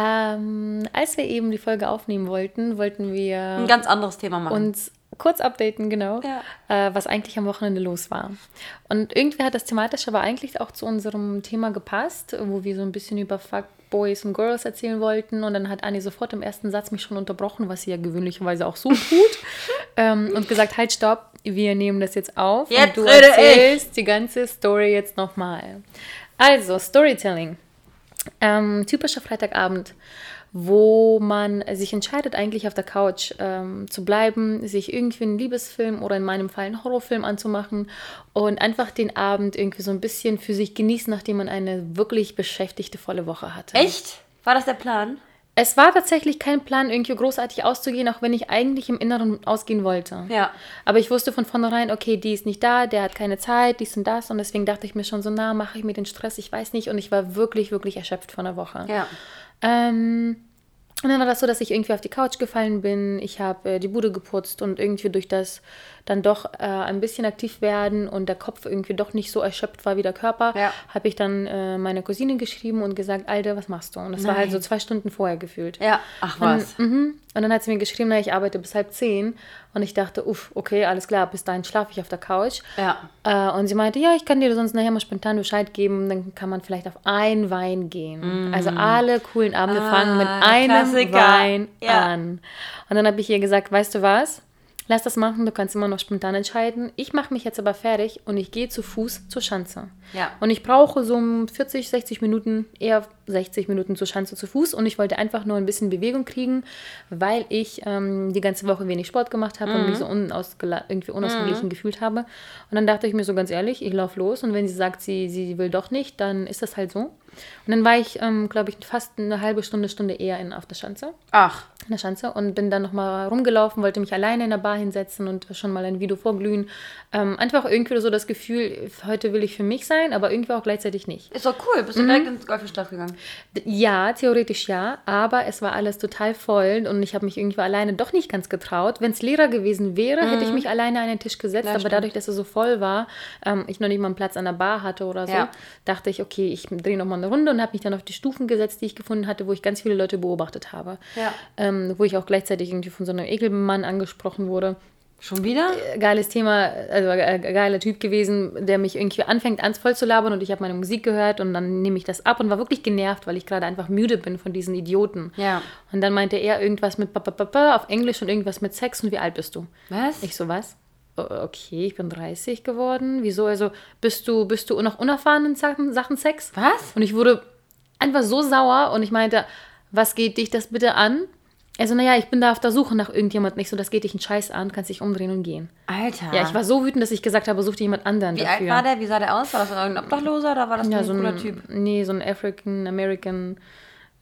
Ähm, als wir eben die Folge aufnehmen wollten, wollten wir Ein ganz anderes Thema machen. uns kurz updaten, genau, Ja. äh, was eigentlich am Wochenende los war. Und irgendwie hat das thematisch aber eigentlich auch zu unserem Thema gepasst, wo wir so ein bisschen über Fuckboys und Girls erzählen wollten. Und dann hat Anni sofort im ersten Satz mich schon unterbrochen, was sie ja gewöhnlicherweise auch so tut, ähm, und gesagt, halt, stopp, wir nehmen das jetzt auf Jetzt und du erzählst die ganze Story jetzt nochmal. Also, Storytelling. Ähm, typischer Freitagabend, wo man sich entscheidet, eigentlich auf der Couch ähm, zu bleiben, sich irgendwie einen Liebesfilm oder in meinem Fall einen Horrorfilm anzumachen und einfach den Abend irgendwie so ein bisschen für sich genießen, nachdem man eine wirklich beschäftigte volle Woche hatte. Echt? War das der Plan? Es war tatsächlich kein Plan, irgendwie großartig auszugehen, auch wenn ich eigentlich im Inneren ausgehen wollte. Ja. Aber ich wusste von vornherein, okay, die ist nicht da, der hat keine Zeit, dies und das. Und deswegen dachte ich mir schon so, na, mache ich mir den Stress, ich weiß nicht. Und ich war wirklich, wirklich erschöpft von der Woche. Ja. Ähm, und dann war das so, dass ich irgendwie auf die Couch gefallen bin. Ich habe äh, die Bude geputzt und irgendwie durch das dann doch äh, ein bisschen aktiv werden und der Kopf irgendwie doch nicht so erschöpft war wie der Körper, Ja. habe ich dann äh, meiner Cousine geschrieben und gesagt, Alter, was machst du? Und das war halt so Nein. zwei Stunden vorher gefühlt. Ja. Ach Und, was. mhm. und dann hat sie mir geschrieben, na, ich arbeite bis halb zehn. Und ich dachte, uff, okay, alles klar, bis dahin schlafe ich auf der Couch. Ja. Äh, und sie meinte, ja, ich kann dir sonst nachher mal spontan Bescheid geben, dann kann man vielleicht auf ein Wein gehen. Also alle coolen Abende Mm. Ah, fangen mit einem Klassiker. Wein Ja. an. Und dann habe ich ihr gesagt, weißt du was? Lass das machen, du kannst immer noch spontan entscheiden. Ich mache mich jetzt aber fertig und ich gehe zu Fuß zur Schanze. Ja. Und ich brauche so um 40, 60 Minuten, eher 60 Minuten zur Schanze zu Fuß. Und ich wollte einfach nur ein bisschen Bewegung kriegen, weil ich ähm, die ganze Woche wenig Sport gemacht habe und mich so unausgela irgendwie unausgeglichen gefühlt habe. Und dann dachte ich mir so ganz ehrlich, ich laufe los. Und wenn sie sagt, sie, sie will doch nicht, dann ist das halt so. Und dann war ich, ähm, glaube ich, fast eine halbe Stunde, Stunde eher in, auf der Schanze Ach. in der Schanze und bin dann nochmal rumgelaufen, wollte mich alleine in der Bar hinsetzen und schon mal ein Video vorglühen. Ähm, einfach irgendwie so das Gefühl, heute will ich für mich sein, aber irgendwie auch gleichzeitig nicht. Ist doch cool. Bist du direkt ins Golfstadt gegangen? Ja, theoretisch ja, aber es war alles total voll und ich habe mich irgendwie alleine doch nicht ganz getraut. Wenn es leerer gewesen wäre, hätte ich mich alleine an den Tisch gesetzt, Ja, aber stimmt. dadurch, dass er so voll war, ähm, ich noch nicht mal einen Platz an der Bar hatte oder so, Ja. dachte ich, okay, ich drehe nochmal eine Runde und habe mich dann auf die Stufen gesetzt, die ich gefunden hatte, wo ich ganz viele Leute beobachtet habe. Ja. Ähm, wo ich auch gleichzeitig irgendwie von so einem Ekelmann angesprochen wurde. Schon wieder? Geiles Thema, also äh, geiler Typ gewesen, der mich irgendwie anfängt, ans voll zu labern und ich habe meine Musik gehört und dann nehme ich das ab und war wirklich genervt, weil ich gerade einfach müde bin von diesen Idioten. Ja. Und dann meinte er irgendwas mit auf Englisch und irgendwas mit Sex und wie alt bist du? Was? Ich so, was? Okay, ich bin 30 geworden. Wieso? Also bist du, bist du noch unerfahren in Sachen, Sachen Sex? Was? Und ich wurde einfach so sauer und ich meinte, was geht dich das bitte an? Also, naja, ich bin da auf der Suche nach irgendjemandem. Nicht so, das geht dich einen Scheiß an, kannst dich umdrehen und gehen. Alter. Ja, ich war so wütend, dass ich gesagt habe, such dir jemand anderen Wie dafür. alt war der? Wie sah der aus? War das irgendein Obdachloser oder war das Ja, ein so cooler ein Typ? Nee, so ein African American,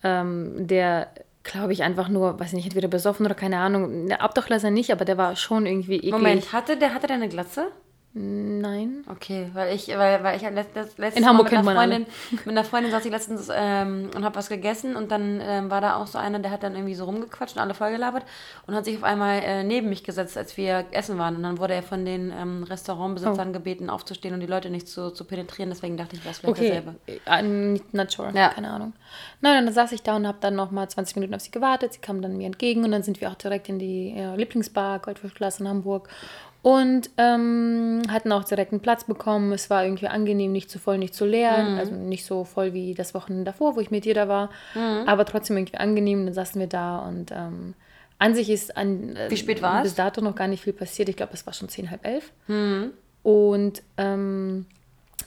ähm, der, glaube ich, einfach nur, weiß nicht, entweder besoffen oder keine Ahnung. Der Obdachloser nicht, aber der war schon irgendwie eklig. Moment, hatte der, hatte der eine Glatze? Nein. Okay, weil ich, weil, weil ich hab letzt, letzt, letztes In Mal Hamburg mit kennt einer. Freundin, mit einer Freundin saß ich letztens ähm, und habe was gegessen und dann ähm, war da auch so einer, der hat dann irgendwie so rumgequatscht und alle vollgelabert und hat sich auf einmal äh, neben mich gesetzt, als wir essen waren und dann wurde er von den ähm, Oh. Restaurantbesitzern gebeten, aufzustehen und die Leute nicht zu, zu penetrieren, deswegen dachte ich, wäre es vielleicht Okay, derselbe. äh, nicht- not sure, Ja. keine Ahnung. Nein, dann saß ich da und habe dann noch mal 20 Minuten auf sie gewartet. Sie kam dann mir entgegen und dann sind wir auch direkt in die äh, Lieblingsbar Goldfischglas in Hamburg und ähm, hatten auch direkt einen Platz bekommen. Es war irgendwie angenehm, nicht zu voll, nicht zu leer, Mhm. also nicht so voll wie das Wochenende davor, wo ich mit dir da war, aber trotzdem irgendwie angenehm. Dann saßen wir da und ähm, an sich ist an äh, Wie spät bis dato noch gar nicht viel passiert. Ich glaube, es war schon zehn, halb elf. Mhm. Und ähm,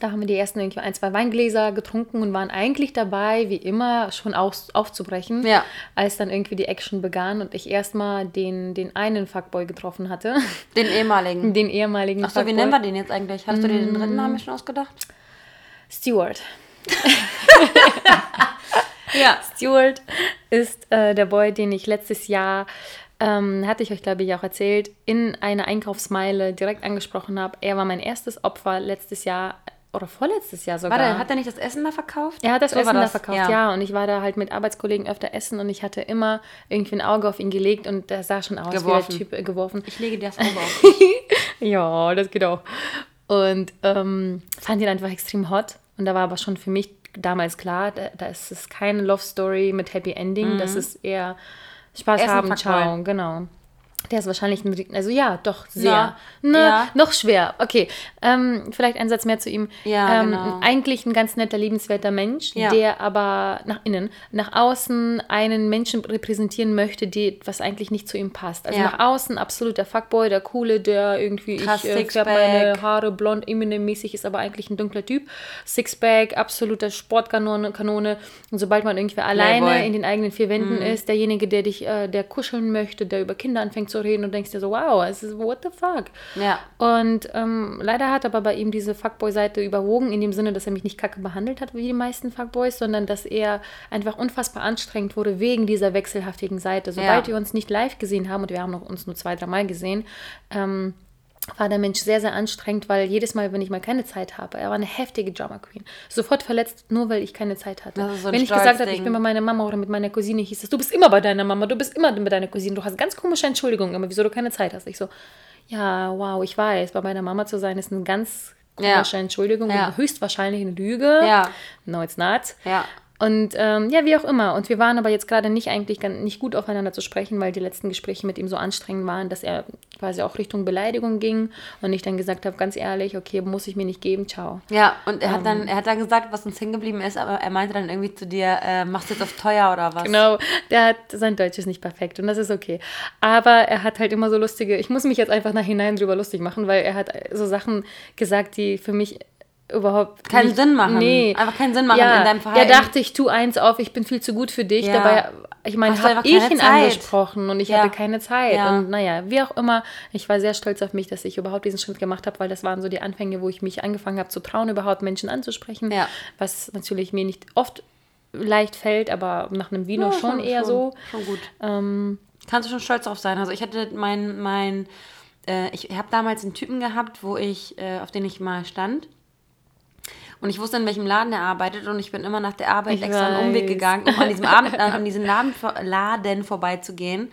da haben wir die ersten irgendwie ein, zwei Weingläser getrunken und waren eigentlich dabei, wie immer, schon aus, aufzubrechen. Ja. Als dann irgendwie die Action begann und ich erstmal den, den einen Fuckboy getroffen hatte. Den ehemaligen. Den ehemaligen Achso, wie nennen wir den jetzt eigentlich? Hast du dir den dritten Namen schon ausgedacht? Stewart. Ja. Stuart ist äh, der Boy, den ich letztes Jahr, ähm, hatte ich euch, glaube ich, auch erzählt, in einer Einkaufsmeile direkt angesprochen habe. Er war mein erstes Opfer letztes Jahr oder vorletztes Jahr sogar. Warte, hat er nicht das Essen da verkauft? Er hat das So Essen da das, verkauft, ja. ja. Und ich war da halt mit Arbeitskollegen öfter essen und ich hatte immer irgendwie ein Auge auf ihn gelegt und der sah schon aus Geworfen. wie der Typ äh, geworfen. Ich lege dir das Auge auf. Ja, das geht auch. Und ähm, fand ihn einfach extrem hot. Und da war aber schon für mich damals klar, da, da ist es keine Love Story mit Happy Ending, das ist eher Spaß Mhm. Ein haben, ciao, genau. Der ist wahrscheinlich ein, also ja, doch, sehr. Ja, Ne, ja. Noch schwer. Okay, ähm, vielleicht ein Satz mehr zu ihm. Ja, ähm, genau. Eigentlich ein ganz netter, liebenswerter Mensch, Ja. der aber nach innen, nach außen einen Menschen repräsentieren möchte, die, was eigentlich nicht zu ihm passt. Also nach außen absoluter Fuckboy, der Coole, der irgendwie, Krass, ich äh, färbe meine Haare blond, Eminem-mäßig, ist aber eigentlich ein dunkler Typ. Sixpack, absoluter Sportkanone. Kanone. Und sobald man irgendwie alleine Playboy. in den eigenen vier Wänden Mhm. ist, derjenige, der dich, äh, der kuscheln möchte, der über Kinder anfängt zu reden und denkst dir so, wow, es ist, what the fuck? Ja. Und ähm, leider hat aber bei ihm diese Fuckboy-Seite überwogen, in dem Sinne, dass er mich nicht kacke behandelt hat, wie die meisten Fuckboys, sondern dass er einfach unfassbar anstrengend wurde wegen dieser wechselhaftigen Seite. Sobald Ja. wir uns nicht live gesehen haben, und wir haben noch uns nur zwei, drei Mal gesehen, ähm, war der Mensch sehr, sehr anstrengend, weil jedes Mal, wenn ich mal keine Zeit habe, er war eine heftige Drama Queen. Sofort verletzt, nur weil ich keine Zeit hatte. So wenn ich gesagt habe, ich bin bei meiner Mama oder mit meiner Cousine, hieß es, du bist immer bei deiner Mama, du bist immer bei deiner Cousine, du hast ganz komische Entschuldigungen, aber wieso du keine Zeit hast. Ich so, ja, wow, ich weiß, bei meiner Mama zu sein ist eine ganz Ja. komische Entschuldigung Ja. höchstwahrscheinlich eine Lüge. Ja. No, it's not. Ja. Und ähm, ja, wie auch immer. Und wir waren aber jetzt gerade nicht eigentlich nicht gut aufeinander zu sprechen, weil die letzten Gespräche mit ihm so anstrengend waren, dass er quasi auch Richtung Beleidigung ging und ich dann gesagt habe, ganz ehrlich, okay, muss ich mir nicht geben, ciao. Ja, und er hat Ähm. dann, er hat dann gesagt, was uns hängen geblieben ist, aber er meinte dann irgendwie zu dir, äh, machst du jetzt auf teuer oder was? Genau, der hat, sein Deutsch ist nicht perfekt und das ist okay. Aber er hat halt immer so lustige, ich muss mich jetzt einfach nachhinein drüber lustig machen, weil er hat so Sachen gesagt, die für mich überhaupt Keinen nicht, Sinn machen. Nee. Einfach keinen Sinn machen ja, in deinem Der Verhalten. dachte, ich tue eins auf, ich bin viel zu gut für dich. Ja. Dabei, ich meine, habe ich ihn Zeit. angesprochen und ich Ja. hatte keine Zeit. Und naja, wie auch immer, ich war sehr stolz auf mich, dass ich überhaupt diesen Schritt gemacht habe, weil das waren so die Anfänge, wo ich mich angefangen habe zu trauen, überhaupt Menschen anzusprechen. Was natürlich mir nicht oft leicht fällt, aber nach einem Vino Ja, schon, eher so. Schon gut. Ähm, Kannst du schon stolz drauf sein. Also ich hatte mein, mein äh, ich habe damals einen Typen gehabt, wo ich, äh, auf den ich mal stand. Und ich wusste, in welchem Laden er arbeitet und ich bin immer nach der Arbeit Ich extra einen Umweg weiß. gegangen, um an diesem, Abend, äh, an diesem Laden, Laden vorbeizugehen.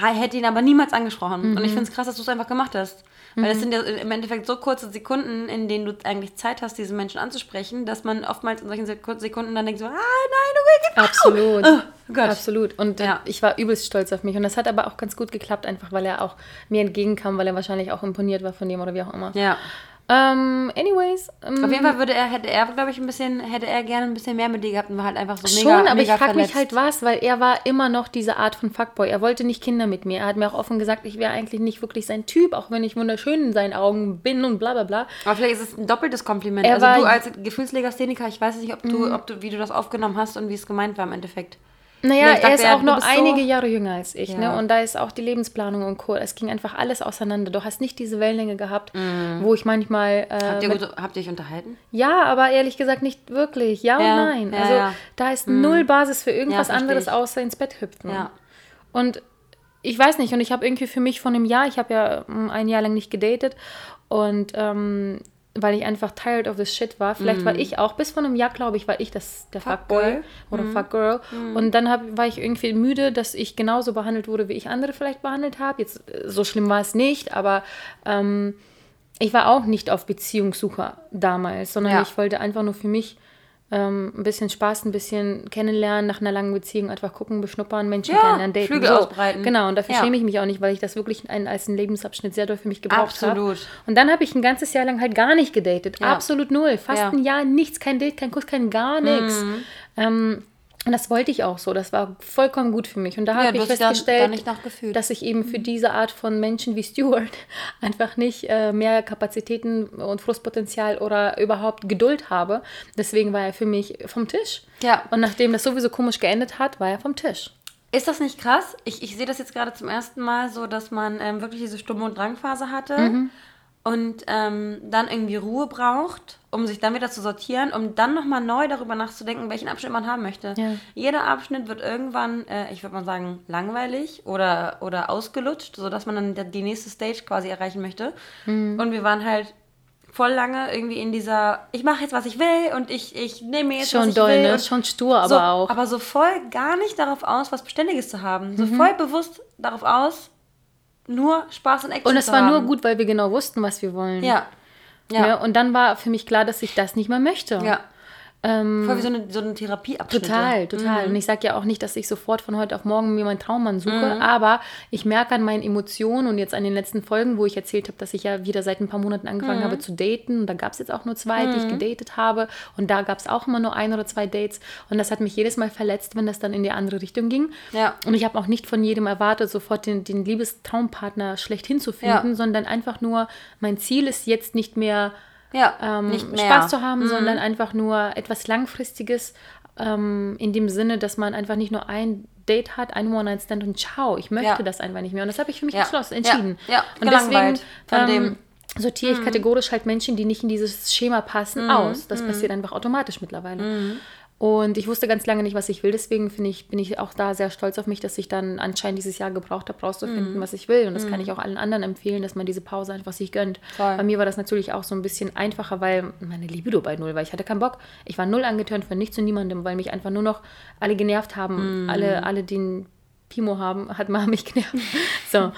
Ha- Hätte ihn aber niemals angesprochen. Und ich finde es krass, dass du es einfach gemacht hast. Weil das sind ja im Endeffekt so kurze Sekunden, in denen du eigentlich Zeit hast, diesen Menschen anzusprechen, dass man oftmals in solchen Sek- Sekunden dann denkt so, ah nein, du willst Absolut. Oh Gott. Absolut. Und äh, Ja. ich war übelst stolz auf mich. Und das hat aber auch ganz gut geklappt, einfach weil er auch mir entgegenkam, weil er wahrscheinlich auch imponiert war von dem oder wie auch immer. Ja. Ähm, anyways. Ähm, Auf jeden Fall würde er, hätte er, glaube ich, ein bisschen, hätte er gerne ein bisschen mehr mit dir gehabt und war halt einfach so Schon, mega, aber mega ich frage mich halt was, weil er war immer noch diese Art von Fuckboy. Er wollte nicht Kinder mit mir. Er hat mir auch offen gesagt, ich wäre eigentlich nicht wirklich sein Typ, auch wenn ich wunderschön in seinen Augen bin und bla bla bla. Aber vielleicht ist es ein doppeltes Kompliment. Er also war- du als Gefühlslegastheniker, ich weiß nicht, ob du, ob du, wie du das aufgenommen hast und wie es gemeint war im Endeffekt. Naja, dachte, er ist auch noch bist so- einige Jahre jünger als ich, Ja. ne? Und da ist auch die Lebensplanung und Co. Es ging einfach alles auseinander. Du hast nicht diese Wellenlänge gehabt, wo ich manchmal. Äh. Habt ihr, gut, habt ihr euch unterhalten? Ja, aber ehrlich gesagt nicht wirklich. Ja, Ja, und nein. also da ist null Basis für irgendwas anderes außer ins Bett hüpfen. Ja. Und ich weiß nicht, und ich habe irgendwie für mich von einem Jahr, ich habe ja mm, ein Jahr lang nicht gedatet und ähm, weil ich einfach tired of this shit war. Vielleicht war ich auch, bis vor einem Jahr, glaube ich, war ich das, der Fuckboy oder Fuckgirl. Und dann hab, war ich irgendwie müde, dass ich genauso behandelt wurde, wie ich andere vielleicht behandelt habe. Jetzt, äh, so schlimm war es nicht, aber ähm, ich war auch nicht auf Beziehungssuche damals, sondern Ja. ich wollte einfach nur für mich ähm, ein bisschen Spaß, ein bisschen kennenlernen, nach einer langen Beziehung einfach gucken, beschnuppern, Menschen Ja, kennenlernen, daten. Flügel ausbreiten. Genau, und dafür Ja. schäme ich mich auch nicht, weil ich das wirklich ein, als einen Lebensabschnitt sehr doll für mich gebraucht habe. Absolut. Und dann habe ich ein ganzes Jahr lang halt gar nicht gedatet. Ja. Absolut null. Fast Ja. ein Jahr nichts, kein Date, kein Kuss, kein gar nichts. Mhm. Ähm, und das wollte ich auch so. Das war vollkommen gut für mich. Und da Ja, habe ich da- festgestellt, da nachgefühlt. dass ich eben für diese Art von Menschen wie Stuart einfach nicht äh, mehr Kapazitäten und Frustpotenzial oder überhaupt Geduld habe. Deswegen war er für mich vom Tisch. Ja. Und nachdem das sowieso komisch geendet hat, war er vom Tisch. Ist das nicht krass? Ich, ich sehe das jetzt gerade zum ersten Mal so, dass man ähm, wirklich diese Stumm- und Drangphase hatte. Mhm. Und ähm, dann irgendwie Ruhe braucht, um sich dann wieder zu sortieren, um dann nochmal neu darüber nachzudenken, welchen Abschnitt man haben möchte. Ja. Jeder Abschnitt wird irgendwann, äh, ich würde mal sagen, langweilig oder, oder ausgelutscht, sodass man dann die nächste Stage quasi erreichen möchte. Mhm. Und wir waren halt voll lange irgendwie in dieser, ich mache jetzt, was ich will und ich, ich nehme mir jetzt, was Schon ich doll, will. ne? und Schon stur, aber so, auch. Aber so voll gar nicht darauf aus, was Beständiges zu haben. Mhm. So voll bewusst darauf aus, nur Spaß und Action Und es war haben. nur gut, weil wir genau wussten, was wir wollen. Ja. Ja. Ja. und dann war für mich klar, dass ich das nicht mehr möchte. Ja. Ähm, Voll wie so eine, so eine Therapieabschnitte. Total, total. Und ich sage ja auch nicht, dass ich sofort von heute auf morgen mir meinen Traummann suche, aber ich merke an meinen Emotionen und jetzt an den letzten Folgen, wo ich erzählt habe, dass ich ja wieder seit ein paar Monaten angefangen habe zu daten. Und da gab es jetzt auch nur zwei, die ich gedatet habe. Und da gab es auch immer nur ein oder zwei Dates. Und das hat mich jedes Mal verletzt, wenn das dann in die andere Richtung ging. Ja. Und ich habe auch nicht von jedem erwartet, sofort den, den Liebestraumpartner schlechthin zu finden, Ja. sondern einfach nur, mein Ziel ist jetzt nicht mehr Ja, ähm, nicht mehr. Mhm. Spaß zu haben, sondern einfach nur etwas Langfristiges ähm, in dem Sinne, dass man einfach nicht nur ein Date hat, ein One-Night-Stand und ciao, ich möchte Ja. das einfach nicht mehr. Und das habe ich für mich Ja. entschieden. Ja. Und deswegen ähm. Mhm. sortiere ich kategorisch halt Menschen, die nicht in dieses Schema passen, aus. Das passiert einfach automatisch mittlerweile. Mhm. Und ich wusste ganz lange nicht, was ich will. Deswegen finde ich, bin ich auch da sehr stolz auf mich, dass ich dann anscheinend dieses Jahr gebraucht habe, rauszufinden, Mhm. was ich will. Und das kann ich auch allen anderen empfehlen, dass man diese Pause einfach sich gönnt. Voll. Bei mir war das natürlich auch so ein bisschen einfacher, weil meine Libido bei null war. Ich hatte keinen Bock. Ich war null angetönt von nichts und niemandem, weil mich einfach nur noch alle genervt haben. Alle, alle, den Pimo haben, hat mal mich genervt. So.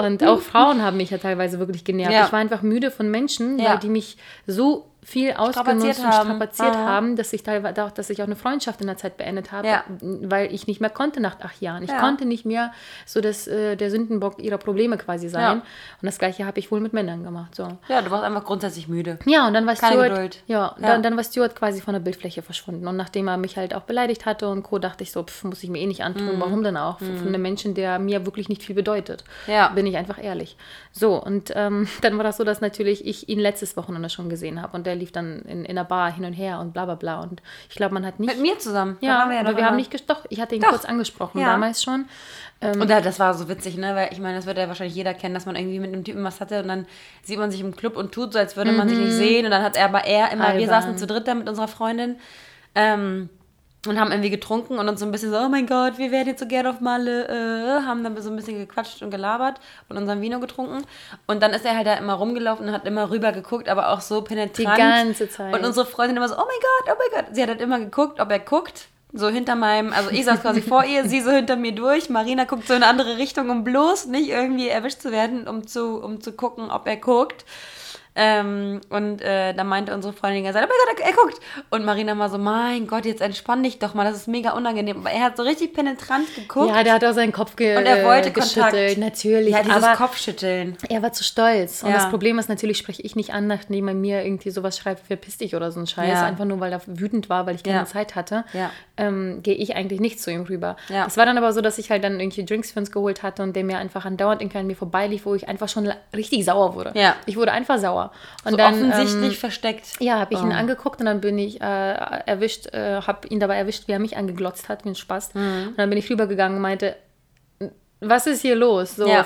Und auch Frauen haben mich ja teilweise wirklich genervt. Ja. Ich war einfach müde von Menschen, Ja. weil die mich so viel ausgenutzt Strapaziert und haben. strapaziert Aha. haben, dass ich teilweise auch, dass ich auch eine Freundschaft in der Zeit beendet habe, Ja. weil ich nicht mehr konnte nach acht Jahren. Ich Ja. konnte nicht mehr so das, äh, der Sündenbock ihrer Probleme quasi sein. Ja. Und das gleiche habe ich wohl mit Männern gemacht. So. Ja, du warst einfach grundsätzlich müde. Ja, und dann war Keine Stuart, Geduld. ja. Dann, dann war Stuart quasi von der Bildfläche verschwunden. Und nachdem er mich halt auch beleidigt hatte und Co., dachte ich so, pf, muss ich mir eh nicht antun. Warum denn auch? Von einem Menschen, der mir wirklich nicht viel bedeutet. Mhm. Ja. Bin ich einfach ehrlich. So, und ähm, dann war das so, dass natürlich ich ihn letztes Wochenende schon gesehen habe. Und der lief dann in, in der Bar hin und her und bla bla bla. Und ich glaube, man hat nicht. Mit mir zusammen. Ja, waren wir ja aber wir haben nicht ges- Doch, ich hatte ihn Doch. kurz angesprochen, Ja. damals schon. Ähm, Und da, das war so witzig, ne? Weil ich meine, das wird ja wahrscheinlich jeder kennen, dass man irgendwie mit einem Typen was hatte und dann sieht man sich im Club und tut so, als würde man sich nicht sehen. Und dann hat er aber er immer, wir Mhm. Albern. saßen zu dritt da mit unserer Freundin ähm, und haben irgendwie getrunken und uns so ein bisschen so, oh mein Gott, wir werden jetzt so gerne auf Malle, äh, haben dann so ein bisschen gequatscht und gelabert und unseren Vino getrunken. Und dann ist er halt da immer rumgelaufen und hat immer rüber geguckt, aber auch so penetrant. Die ganze Zeit. Und unsere Freundin immer so, oh mein Gott, oh mein Gott. Sie hat halt immer geguckt, ob er guckt. So hinter meinem, also ich saß quasi vor ihr, sie so hinter mir durch. Marina guckt so in eine andere Richtung, um bloß nicht irgendwie erwischt zu werden, um zu, um zu gucken, ob er guckt. Ähm, und äh, dann meinte unsere Freundin die ganze Zeit, oh mein Gott, er, er guckt. Und Marina war so, mein Gott, jetzt entspann dich doch mal, das ist mega unangenehm. Aber er hat so richtig penetrant geguckt. ja, der hat auch seinen Kopf ge und er wollte geschüttelt. Kontakt. Natürlich. Ja, dieses aber Kopfschütteln. Er war zu stolz. Und Ja. das Problem ist natürlich, spreche ich nicht an, nachdem er mir irgendwie sowas schreibt, verpiss dich oder so ein Scheiß. Ja. Einfach nur, weil er wütend war, weil ich keine. Zeit hatte. Ähm, gehe ich eigentlich nicht zu ihm rüber. Es war dann aber so, dass ich halt dann irgendwie Drinks für uns geholt hatte und der mir einfach andauernd irgendwie an mir vorbeilief, wo ich einfach schon richtig sauer wurde. Ich wurde einfach sauer. Und So dann, offensichtlich ähm, versteckt. ja, habe ich ihn Oh. angeguckt und dann bin ich äh, erwischt, äh, habe ihn dabei erwischt, wie er mich angeglotzt hat, wie ein Spaß. Mhm. Und dann bin ich rübergegangen und meinte, was ist hier los? So, Ja.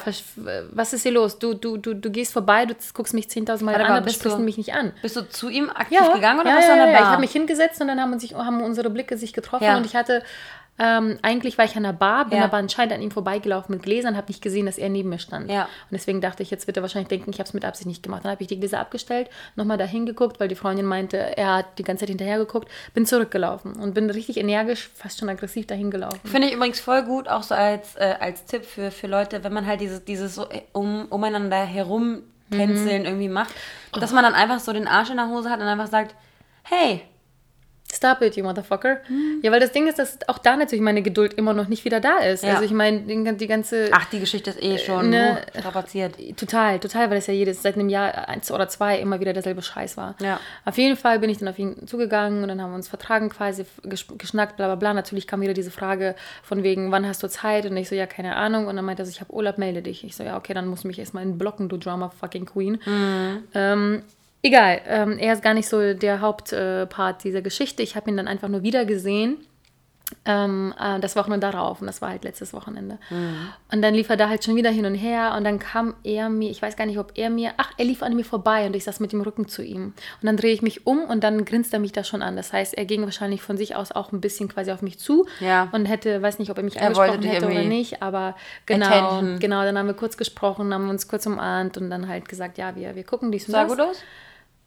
was ist hier los? Du, du, du, du gehst vorbei, du guckst mich 10.000 Mal Warte an, aber sprichst du- mich nicht an. Bist du zu ihm aktiv Ja, gegangen oder ja, warst ja, an der ja. Ich habe mich hingesetzt und dann haben, sich, haben unsere Blicke sich getroffen und ich hatte, ähm, eigentlich war ich an der Bar, bin Ja. aber anscheinend an ihm vorbeigelaufen mit Gläsern, habe nicht gesehen, dass er neben mir stand. Ja. Und deswegen dachte ich, jetzt wird er wahrscheinlich denken, ich habe es mit Absicht nicht gemacht. Dann habe ich die Gläser abgestellt, nochmal dahin geguckt, weil die Freundin meinte, er hat die ganze Zeit hinterher geguckt, bin zurückgelaufen und bin richtig energisch, fast schon aggressiv dahin gelaufen. Finde ich übrigens voll gut, auch so als, äh, als Tipp für, für Leute, wenn man halt dieses, dieses so äh, um, umeinander herum Mhm. tänzeln irgendwie macht, dass man dann einfach so den Arsch in der Hose hat und einfach sagt, hey, Stop it, you motherfucker. Ja, weil das Ding ist, dass auch da natürlich meine Geduld immer noch nicht wieder da ist. Ja. Also ich meine, die, ganze... ach, die Geschichte ist eh schon ne, uh, strapaziert. Total, total, weil es ja jedes, seit einem Jahr, eins oder zwei, immer wieder derselbe Scheiß war. Ja. Auf jeden Fall bin ich dann auf ihn zugegangen und dann haben wir uns vertragen quasi, ges- geschnackt, bla bla bla. Natürlich kam wieder diese Frage von wegen, wann hast du Zeit? Und ich so, ja, keine Ahnung. Und dann meinte er so, ich habe Urlaub, melde dich. Ich so, ja, okay, dann musst du mich erstmal entblocken, du Drama fucking Queen. Ähm, egal, ähm, er ist gar nicht so der Hauptpart dieser Geschichte. Ich habe ihn dann einfach nur wieder gesehen Ähm, äh, das Wochenende darauf und das war halt letztes Wochenende. Und dann lief er da halt schon wieder hin und her und dann kam er mir, ich weiß gar nicht, ob er mir, ach, er lief an mir vorbei und ich saß mit dem Rücken zu ihm. Und dann drehe ich mich um und dann grinst er mich da schon an. Das heißt, er ging wahrscheinlich von sich aus auch ein bisschen quasi auf mich zu Ja. und hätte, weiß nicht, ob er mich Er angesprochen hätte oder nicht, aber genau, attention. genau, dann haben wir kurz gesprochen, haben uns kurz umarmt und dann halt gesagt, ja, wir, wir gucken dies und Sah das. gut aus?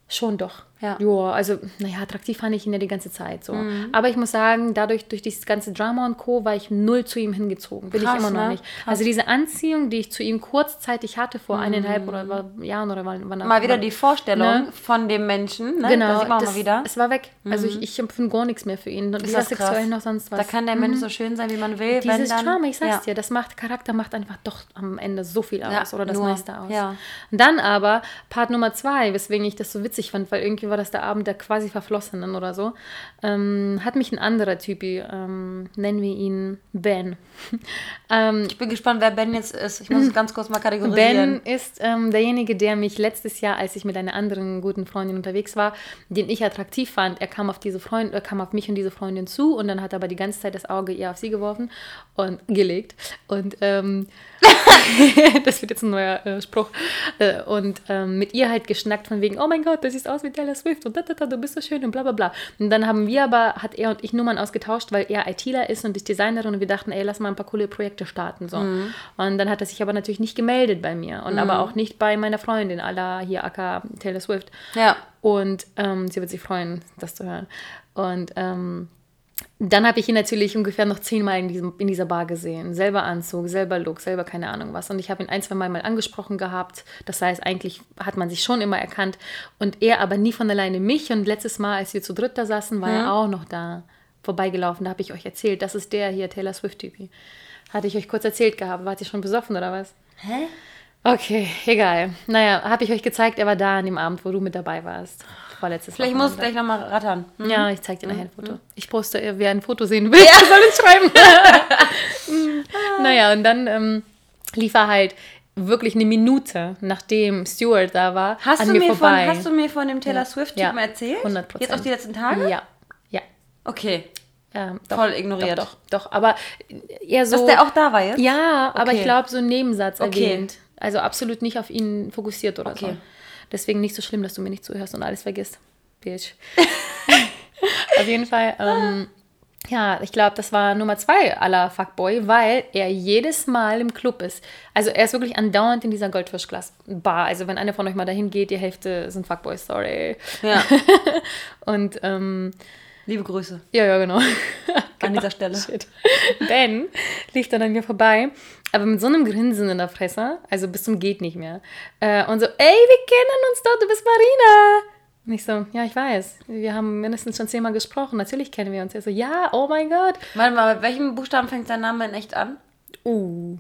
Schon doch. Ja. Mhm. Ja, also, naja, attraktiv fand ich ihn ja die ganze Zeit so. Aber ich muss sagen, dadurch, durch dieses ganze Drama und Co., war ich null zu ihm hingezogen. Bin Krass, ich immer noch ne? nicht. Also diese Anziehung, die ich zu ihm kurzzeitig hatte, vor eineinhalb oder Jahren oder wann, wann Mhm. Mal wieder die Vorstellung Ne? von dem Menschen. Ne? Genau, Da sieht man auch das, mal wieder. es war weg. Also ich, ich empfinde gar nichts mehr für ihn. Weder das krass. sexuell noch sonst was. Da kann der Mensch so schön sein, wie man will. Dieses dann, Drama, ich sag's ja. dir, das macht, Charakter macht einfach doch am Ende so viel aus Ja, oder das nur, meiste aus. ja. Und dann aber Part Nummer zwei, weswegen ich das so witzig fand, weil irgendwie war das der Abend der quasi Verflossenen oder so, ähm, hat mich ein anderer Typi, ähm, nennen wir ihn Ben. ähm, Ich bin gespannt, wer Ben jetzt ist. Ich muss es ganz kurz mal Ben kategorisieren. ist ähm, derjenige, der mich letztes Jahr, als ich mit einer anderen guten Freundin unterwegs war, den ich attraktiv fand. Er kam auf diese Freundin, äh, kam auf mich und diese Freundin zu und dann hat er aber die ganze Zeit das Auge eher auf sie geworfen und gelegt. Und ähm, das wird jetzt ein neuer äh, Spruch. Äh, und ähm, mit ihr halt geschnackt von wegen, oh mein Gott, das sieht aus wie Taylor Swift und da, da, da, du bist so schön und bla bla bla. Und dann haben wir aber, hat er und ich Nummern ausgetauscht, weil er ITler ist und ich Designerin und wir dachten, ey, lass mal ein paar coole Projekte starten. So. Und dann hat er sich aber natürlich nicht gemeldet bei mir und aber auch nicht bei meiner Freundin, aller hier aka Taylor Swift. Ja. Und ähm, sie wird sich freuen, das zu hören. Und ähm, dann habe ich ihn natürlich ungefähr noch zehnmal in, diesem, in dieser Bar gesehen. Selber Anzug, selber Look, selber keine Ahnung was. Und ich habe ihn ein, zwei Mal mal angesprochen gehabt. Das heißt, eigentlich hat man sich schon immer erkannt. Und er aber nie von alleine mich. Und letztes Mal, als wir zu dritt da saßen, war er auch noch da vorbeigelaufen. Da habe ich euch erzählt, das ist der hier, Taylor Swift-Typi. Hatte ich euch kurz erzählt gehabt. Wart ihr schon besoffen oder was? Hä? Okay, egal. Naja, habe ich euch gezeigt, er war da an dem Abend, wo du mit dabei warst. War letztes Vielleicht muss ich Wochenende. gleich nochmal rattern. Hm? Ja, ich zeig dir nachher ein Foto. Ich poste, äh, wer ein Foto sehen will, der soll es schreiben. Naja, und dann ähm, lief er halt wirklich eine Minute, nachdem Stuart da war, Hast, an du mir mir von, vorbei. hast du mir von dem Taylor Ja. Swift-Typen Ja, erzählt? 100%. Jetzt auch die letzten Tage? Ja, ja. Okay. ja doch, Voll ignoriert. Doch, doch, doch. Aber eher so... Dass der auch da war jetzt? Ja, aber Okay. ich glaube, so ein Nebensatz Okay. erwähnt. Also absolut nicht auf ihn fokussiert oder so. Okay. Deswegen nicht so schlimm, dass du mir nicht zuhörst und alles vergisst. Bitch. auf jeden Fall, ähm, ja, ich glaube, das war Nummer zwei aller Fuckboy, weil er jedes Mal im Club ist. Also er ist wirklich andauernd in dieser Goldfischglas-Bar. Also wenn einer von euch mal dahin geht, die Hälfte sind Fuckboys, sorry. Ja. Und ähm, Liebe Grüße ja, ja, genau. an dieser Stelle. Shit. Ben lief dann an mir vorbei, aber mit so einem Grinsen in der Fresse, also bis zum geht nicht mehr. Äh, und so, ey, wir kennen uns doch, du bist Marina. Und ich so, ja, ich weiß. Wir haben mindestens schon zehnmal gesprochen. Natürlich kennen wir uns. Er so, ja, oh mein Gott. Warte mal, mit welchem Buchstaben fängt sein Name in echt an? Uh.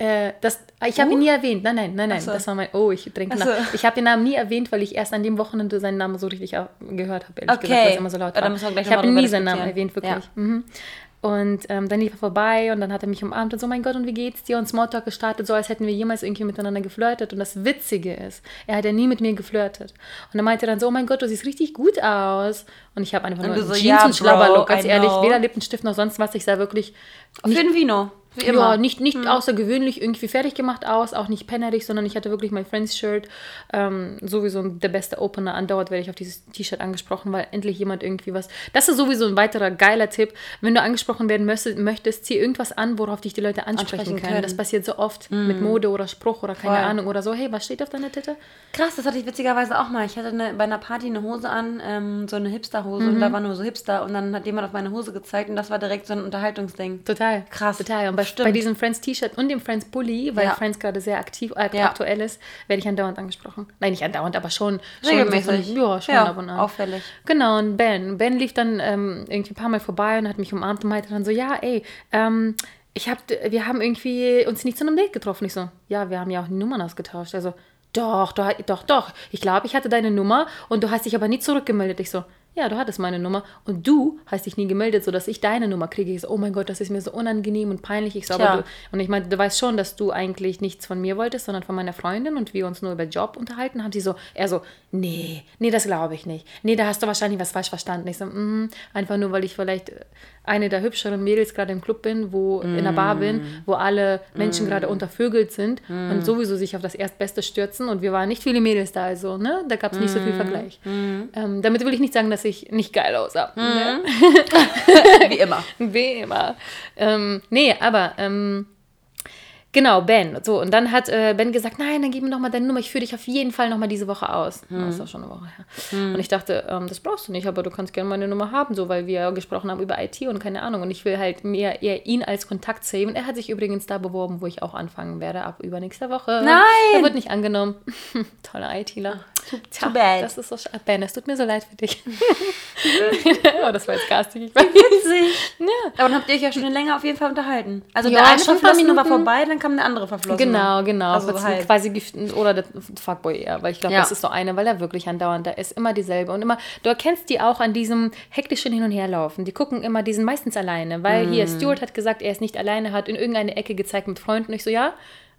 Äh, das, ich habe ihn nie erwähnt. Nein, nein, nein, nein. So. Das war mein. Oh, ich trinke Ach nach. so. Ich habe den Namen nie erwähnt, weil ich erst an dem Wochenende seinen Namen so richtig gehört habe. ehrlich Okay. Gesagt, weil es immer so laut Ja, war. ich habe nie seinen Namen erwähnt, wirklich. Mhm. Und ähm, dann lief er vorbei und dann hat er mich umarmt und so, mein Gott, und wie geht's dir? Und Smalltalk gestartet, so als hätten wir jemals irgendwie miteinander geflirtet. Und das Witzige ist, er hat ja nie mit mir geflirtet. Und dann meinte er dann so, oh mein Gott, du siehst richtig gut aus. Und ich habe einfach nur du so, Jeans ja, und Schlabberlook, ganz ehrlich, weder Lippenstift noch sonst was. Ich sah wirklich Für ein Vino. Wie immer. Hm. ja, nicht, nicht außergewöhnlich irgendwie fertig gemacht aus, auch nicht pennerig, sondern ich hatte wirklich mein Friends-Shirt. Ähm, sowieso der beste Opener. Andauernd werde ich auf dieses T-Shirt angesprochen, weil endlich jemand irgendwie was. Das ist sowieso ein weiterer geiler Tipp. Wenn du angesprochen werden möchtest, möchtest zieh irgendwas an, worauf dich die Leute ansprechen, Ansprechen können. können. Hm. Das passiert so oft mit Mode oder Spruch oder keine Voll. Ahnung oder so. Hey, was steht auf deiner Titte? Krass, das hatte ich witzigerweise auch mal. Ich hatte eine, bei einer Party eine Hose an, ähm, so eine Hipster-Hose und da war nur so Hipster und dann hat jemand auf meine Hose gezeigt und das war direkt so ein Unterhaltungsding. Total. Krass. Total. Und bei, Stimmt. bei diesem Friends-T-Shirt und dem Friends-Pulli, weil Ja. Friends gerade sehr aktiv, äh, Ja. aktuell ist, werde ich andauernd angesprochen. Nein, nicht andauernd, aber schon. schon Regelmäßig. So von, ja, schon Ja, ab und an. auffällig. Genau, und Ben. Ben lief dann ähm, irgendwie ein paar Mal vorbei und hat mich umarmt und meinte dann so, ja, ey, ähm, ich hab, wir haben irgendwie uns nicht zu einem Date getroffen. Ich so, ja, wir haben ja auch die Nummern ausgetauscht. Also, doch, du, doch, doch. Ich glaube, ich hatte deine Nummer und du hast dich aber nie zurückgemeldet. Ich so, ja, du hattest meine Nummer und du hast dich nie gemeldet, sodass ich deine Nummer kriege. Ich so, oh mein Gott, das ist mir so unangenehm und peinlich. Ich so, aber du, und ich meine, du weißt schon, dass du eigentlich nichts von mir wolltest, sondern von meiner Freundin und wir uns nur über Job unterhalten haben. Sie so, er so, nee, nee, das glaube ich nicht. Nee, da hast du wahrscheinlich was falsch verstanden. Ich so, mm, einfach nur, weil ich vielleicht eine der hübscheren Mädels gerade im Club bin, wo in der Bar bin, wo alle Menschen gerade untervögelt sind und sowieso sich auf das Erstbeste stürzen und wir waren nicht viele Mädels da, also, ne, da gab es nicht so viel Vergleich. Ähm, damit will ich nicht sagen, dass ich nicht geil aussah. Ne? Wie immer. Wie immer. Ähm, nee, aber ähm, genau, Ben. So, und dann hat äh, Ben gesagt, nein, dann gib mir noch mal deine Nummer, ich führe dich auf jeden Fall noch mal diese Woche aus. Das ist auch schon eine Woche her. Und ich dachte, ähm, das brauchst du nicht, aber du kannst gerne meine Nummer haben, so, weil wir gesprochen haben über IT und keine Ahnung. Und ich will halt mehr eher ihn als Kontakt saven. Er hat sich übrigens da beworben, wo ich auch anfangen werde, ab übernächster Woche. Nein! Er wird nicht angenommen. Toller ITler. Tja, too bad. Das ist so schade. Ben, es tut mir so leid für dich. oh, das war jetzt garstig. Ich weiß. Witzig. Ja. Aber dann habt ihr euch ja schon länger auf jeden Fall unterhalten. Also Ja, der eine Verflossene war vorbei, dann kam der andere Verflossene. Genau, genau. Also Also halt. quasi oder der Fuckboy eher, weil ich glaube, Ja. das ist so eine, weil er wirklich andauernd da ist, immer dieselbe und immer. Du erkennst die auch an diesem hektischen Hin und Herlaufen. Die gucken immer, die sind meistens alleine, weil hier Mhm. Stuart hat gesagt, er ist nicht alleine, hat in irgendeine Ecke gezeigt mit Freunden. Ich so ja.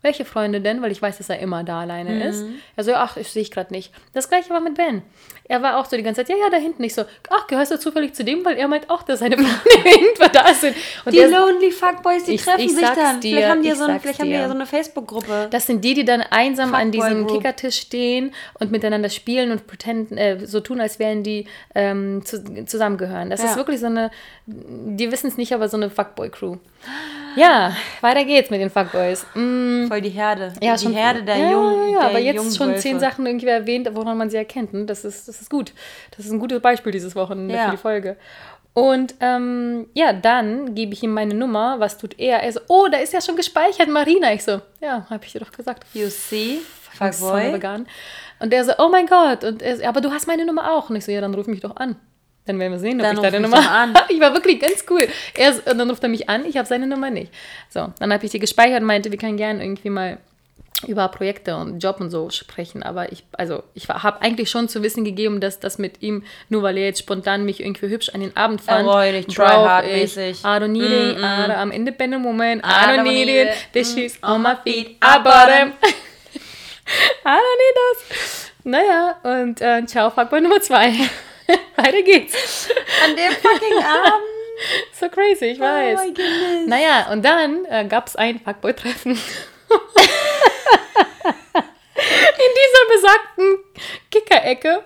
Welche Freunde denn? Weil ich weiß, dass er immer da alleine Mhm. ist. Er so, ach, ich sehe ich gerade nicht. Das gleiche war mit Ben. Er war auch so die ganze Zeit, ja, ja, da hinten. Ich so, ach, gehörst du zufällig zu dem? Weil er meint auch, dass seine Freunde irgendwo da sind. Und Die der- Lonely Fuckboys, die Ich- treffen ich sich dann. dir, vielleicht haben die so, ein, vielleicht haben die dir. ja so eine Facebook-Gruppe. Das sind die, die dann einsam an Fuckboy diesem Group. Kickertisch stehen und miteinander spielen und pretenden, äh, so tun, als wären die ähm, zu, zusammengehören. Das Ja. ist wirklich so eine, die wissen es nicht, aber so eine Fuckboy-Crew. Ja, weiter geht's mit den Fuckboys. Mm, Voll die Herde. ja, die schon, Herde der ja, jungen. Ja, der aber jetzt schon zehn Sachen irgendwie erwähnt, woran man sie erkennt. Ne? Das, ist, das ist gut. Das ist ein gutes Beispiel dieses Wochenende Ja. für die Folge. Und ähm, ja, dann gebe ich ihm meine Nummer. Was tut er? Er so, oh, da ist ja schon gespeichert, Marina. Ich so, ja, habe ich dir doch gesagt. You see? Fuckboy. Und der so, oh mein Gott. Und er so, aber du hast meine Nummer auch. Und ich so, ja, dann ruf mich doch an. Dann werden wir sehen, ob Dann ich deine Nummer an. Ich war wirklich ganz cool. Er und dann ruft er mich an, ich habe seine Nummer nicht. So, dann habe ich die gespeichert und meinte, wir können gerne irgendwie mal über Projekte und Job und so sprechen. Aber ich, also ich habe eigentlich schon zu wissen gegeben, dass das mit ihm, nur weil er jetzt spontan mich irgendwie hübsch an den Abend fand, Räudig, brauch tryhard-mäßig. ich, I don't need it, I don't- I'm independent woman, I I don't need it, this shit's on my feet, I bought them. I don't need das. Naja, und äh, ciao, Fuckboy Nummer zwei. Weiter geht's. An dem fucking Abend. So crazy, ich Oh weiß. my goodness. Naja, und dann äh, gab es ein Fuckboy-Treffen. In dieser besagten Kicker-Ecke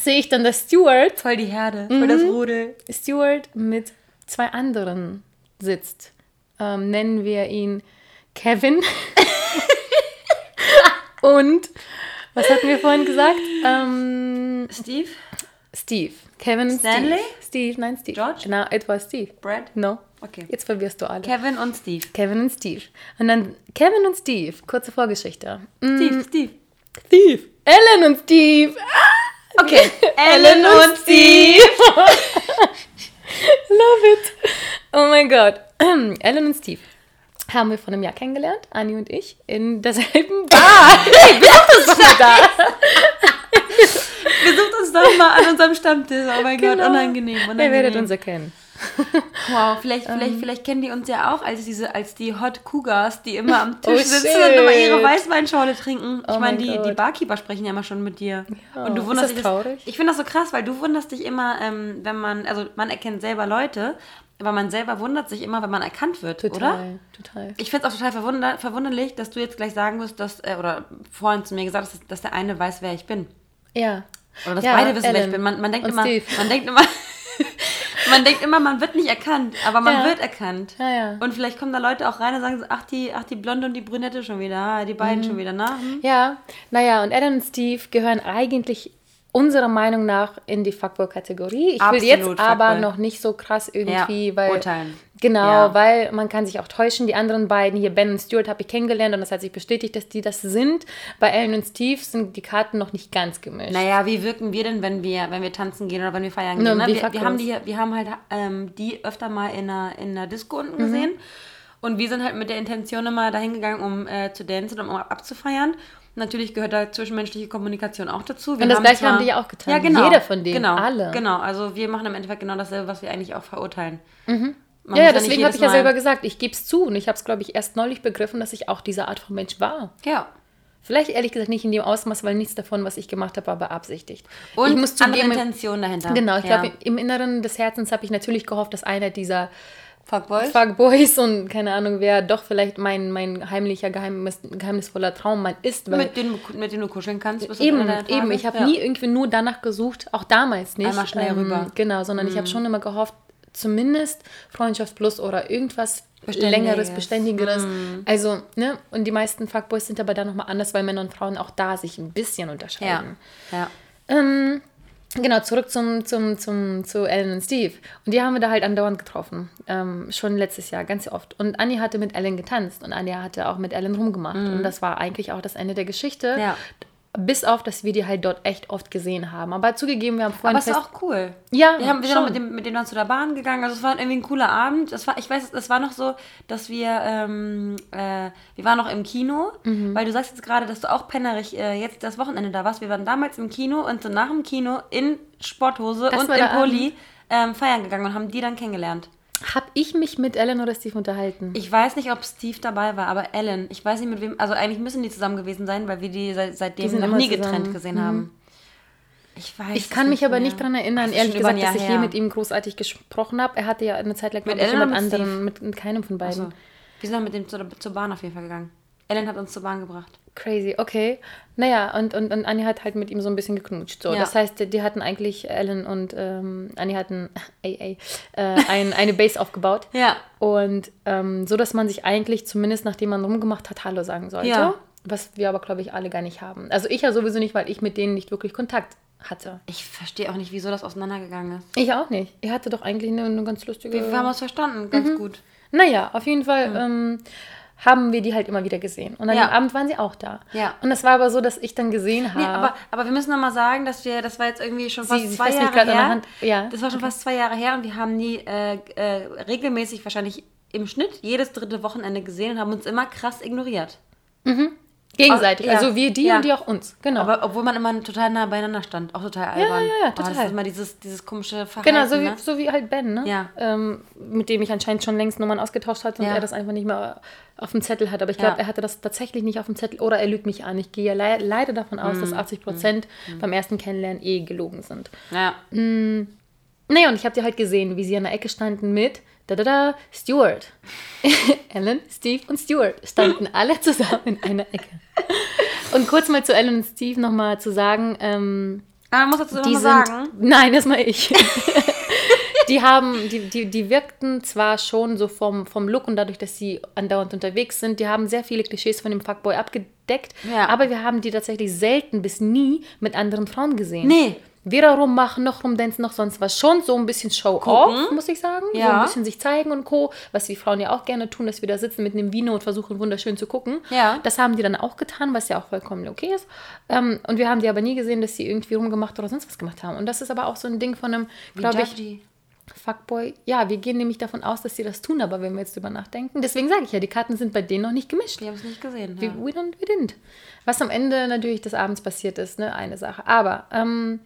sehe ich dann, dass Stuart, Voll die Herde. Voll das Rudel. Stuart mit zwei anderen sitzt. Ähm, nennen wir ihn Kevin. und, was hatten wir vorhin gesagt? Ähm, Steve? Steve. Kevin und Stanley? Steve. Steve, nein, Steve. George? Na, etwas Steve. Brad? No. Okay. Jetzt verwirrst du alle. Kevin und Steve. Kevin und Steve. Und dann Kevin und Steve, kurze Vorgeschichte. Mm, Steve, Steve. Steve. Ellen und Steve. Ah, Okay. Ellen und Steve. Love it. Oh mein Gott. Ellen und Steve haben wir vor einem Jahr kennengelernt, Anni und ich, in derselben Bar. hey, besuch das doch da. Besucht uns doch mal an unserem Stammtisch. Oh mein Gott, Genau. unangenehm. Ihr werdet uns erkennen. Wow, vielleicht, Ähm. vielleicht, vielleicht kennen die uns ja auch als diese, als die Hot Cougars, die immer am Tisch Oh, sitzen shit. und immer ihre Weißweinschorle trinken. Ich Oh meine, mein die, Gott. die Barkeeper sprechen ja immer schon mit dir. Ja. Und du Ist wunderst das dich. traurig? Ich finde das so krass, weil du wunderst dich immer, ähm, wenn man, also man erkennt selber Leute, aber man selber wundert sich immer, wenn man erkannt wird, oder? Total, total. Ich finde es auch total verwunder verwunderlich, dass du jetzt gleich sagen wirst, dass, äh, oder vorhin zu mir gesagt hast, dass, dass der eine weiß, wer ich bin. Ja. Oder dass Ja, beide wissen, wer ich Ellen bin. Man, man denkt immer, Steve. man denkt immer, man denkt immer, man wird nicht erkannt, aber man Ja. wird erkannt. Ja, ja. Und vielleicht kommen da Leute auch rein und sagen so, ach die, ach die Blonde und die Brünette schon wieder, ah, die beiden Mhm. schon wieder, na? Hm? Ja, naja, und Ellen und Steve gehören eigentlich unserer Meinung nach in die Fuckboy-Kategorie. Ich will Absolut jetzt aber Fuckboy. noch nicht so krass irgendwie, Ja, weil. urteilen. Genau, Ja. weil man kann sich auch täuschen. Die anderen beiden, hier Ben und Stuart, habe ich kennengelernt und das hat sich bestätigt, dass die das sind. Bei Ellen und Steve sind die Karten noch nicht ganz gemischt. Naja, wie wirken wir denn, wenn wir, wenn wir tanzen gehen oder wenn wir feiern gehen? Ne? wie Wir, wir, haben die, wir haben halt ähm, die öfter mal in einer, in einer Disco Mhm. unten gesehen. Und wir sind halt mit der Intention immer dahin gegangen, um äh, zu dancen, um abzufeiern. Natürlich gehört da zwischenmenschliche Kommunikation auch dazu. Wir Und das Gleiche zwar- haben die ja auch getan. Ja, genau. Jeder von denen, Genau, alle. Genau, also wir machen im Endeffekt genau dasselbe, was wir eigentlich auch verurteilen. Man Ja, deswegen habe ich ja selber gesagt, ich gebe es zu. Und ich habe es, glaube ich, erst neulich begriffen, dass ich auch diese Art von Mensch war. Ja. Vielleicht ehrlich gesagt nicht in dem Ausmaß, weil nichts davon, was ich gemacht habe, war beabsichtigt. Und ich muss andere zugeben, Intention dahinter. Genau, ich ja. glaube, im Inneren des Herzens habe ich natürlich gehofft, dass einer dieser Fuckboys? Fuckboys und keine Ahnung wer doch vielleicht mein, mein heimlicher, geheimnis, geheimnisvoller Traummann ist. Weil mit, dem, mit dem du kuscheln kannst. bis Eben, eben. Ich habe Ja. nie irgendwie nur danach gesucht, auch damals nicht. Ähm, Einmal schnell rüber. Mhm. Genau, sondern ich habe schon immer gehofft, zumindest Freundschaft plus oder irgendwas Beständiges. Mhm. längeres, beständigeres. Also, ne? Und die meisten Fuckboys sind aber dann nochmal anders, weil Männer und Frauen auch da sich ein bisschen Ja. unterscheiden. ja. Ähm, genau, zurück zum, zum, zum, zu Ellen und Steve. Und die haben wir da halt andauernd getroffen. Ähm, schon letztes Jahr, ganz oft. Und Annie hatte mit Ellen getanzt und Anja hatte auch mit Ellen rumgemacht. Und das war eigentlich auch das Ende der Geschichte. Mhm. Ja. Bis auf, dass wir die halt dort echt oft gesehen haben. Aber zugegeben, wir haben vorhin Aber es ist fest- auch cool. Ja, wir, haben, wir sind schon. auch mit dem, mit dem dann zu der Bahn gegangen. Also es war irgendwie ein cooler Abend. Es war, ich weiß, es war noch so, dass wir, ähm, äh, wir waren noch im Kino, Mhm. weil du sagst jetzt gerade, dass du auch pennerig äh, jetzt das Wochenende da warst. Wir waren damals im Kino und so nach dem Kino in Sporthose Das und war im Pulli ähm, feiern gegangen und haben die dann kennengelernt. Habe ich mich mit Ellen oder Steve unterhalten? Ich weiß nicht, ob Steve dabei war, aber Ellen, ich weiß nicht mit wem, also eigentlich müssen die zusammen gewesen sein, weil wir die seit, seitdem Die noch nie zusammen. getrennt gesehen haben. Ich weiß Ich kann mich aber mehr. nicht daran erinnern, ist ehrlich gesagt, dass ich je mit ihm großartig gesprochen habe. Er hatte ja eine Zeit lang Mit mit mit anderen, mit, mit keinem von beiden. So. Wir sind auch mit dem zur, zur Bahn auf jeden Fall gegangen. Ellen hat uns zur Bahn gebracht. Crazy, okay. Naja, und, und, und Annie hat halt mit ihm so ein bisschen geknutscht. So. Ja. Das heißt, die, hatten eigentlich, Ellen und ähm, Annie hatten ey, ey, äh, ein, eine Base aufgebaut. Ja. Und ähm, so, dass man sich eigentlich, zumindest nachdem man rumgemacht hat, Hallo sagen sollte. Ja. Was wir aber, glaube ich, alle gar nicht haben. Also ich ja sowieso nicht, weil ich mit denen nicht wirklich Kontakt hatte. Ich verstehe auch nicht, wieso das auseinandergegangen ist. Ich auch nicht. Er hatte doch eigentlich eine, eine ganz lustige... Wir, wir haben uns verstanden, ganz Mhm. gut. Naja, auf jeden Fall ähm, haben wir die halt immer wieder gesehen. Und an Ja. dem Abend waren sie auch da. Ja. Und das war aber so, dass ich dann gesehen habe... Nee, aber, aber wir müssen noch mal sagen, dass wir, das war jetzt irgendwie schon fast Sie- zwei Jahre her. Hand. Ja. Das war schon fast zwei Jahre her und wir haben die äh, äh, regelmäßig wahrscheinlich im Schnitt jedes dritte Wochenende gesehen und haben uns immer krass ignoriert. Gegenseitig. Oh, ja. Also wir die Ja. und die auch uns. Genau. Aber obwohl man immer total nah beieinander stand. Auch total albern. ja, ja, Oh, das total. ist immer dieses, dieses komische Verhalten. genau, so wie, ne? so wie halt Ben, ne? Ja. Ähm, mit dem ich anscheinend schon längst Nummern ausgetauscht hatte und Ja. er das einfach nicht mehr auf dem Zettel hat. Aber ich Ja. glaube, er hatte das tatsächlich nicht auf dem Zettel oder er lügt mich an. Ich gehe ja le leider davon aus, Mhm. dass 80 Prozent beim ersten Kennenlernen eh gelogen sind. Ja. Naja, und ich habe die halt gesehen, wie sie an der Ecke standen mit da da da Stuart. Ellen, Steve und Stuart standen alle zusammen in einer Ecke. Und kurz mal zu Ellen und Steve nochmal zu sagen, ähm, man muss dazu die sind. sagen. Nein, das mal ich. die haben, die, die, die wirkten zwar schon so vom, vom Look und dadurch, dass sie andauernd unterwegs sind, die haben sehr viele Klischees von dem Fuckboy abgedeckt, Ja. aber wir haben die tatsächlich selten bis nie mit anderen Frauen gesehen. Nee. Weder rummachen, noch rumdancen, noch sonst was. Schon so ein bisschen Show-off, muss ich sagen. So Ja. ein bisschen sich zeigen und Co. Was die Frauen ja auch gerne tun, dass wir da sitzen mit einem Vino und versuchen wunderschön zu gucken. Ja. Das haben die dann auch getan, was ja auch vollkommen okay ist. Ähm, und wir haben die aber nie gesehen, dass sie irgendwie rumgemacht oder sonst was gemacht haben. Und das ist aber auch so ein Ding von einem, glaube ich, judgy. Fuckboy. Ja, wir gehen nämlich davon aus, dass sie das tun, aber wenn wir jetzt drüber nachdenken, deswegen sage ich ja, die Karten sind bei denen noch nicht gemischt. Wir haben es nicht gesehen. We, Ja. we, don't, we didn't. Was am Ende natürlich des Abends passiert ist, ne, eine Sache. Aber ähm,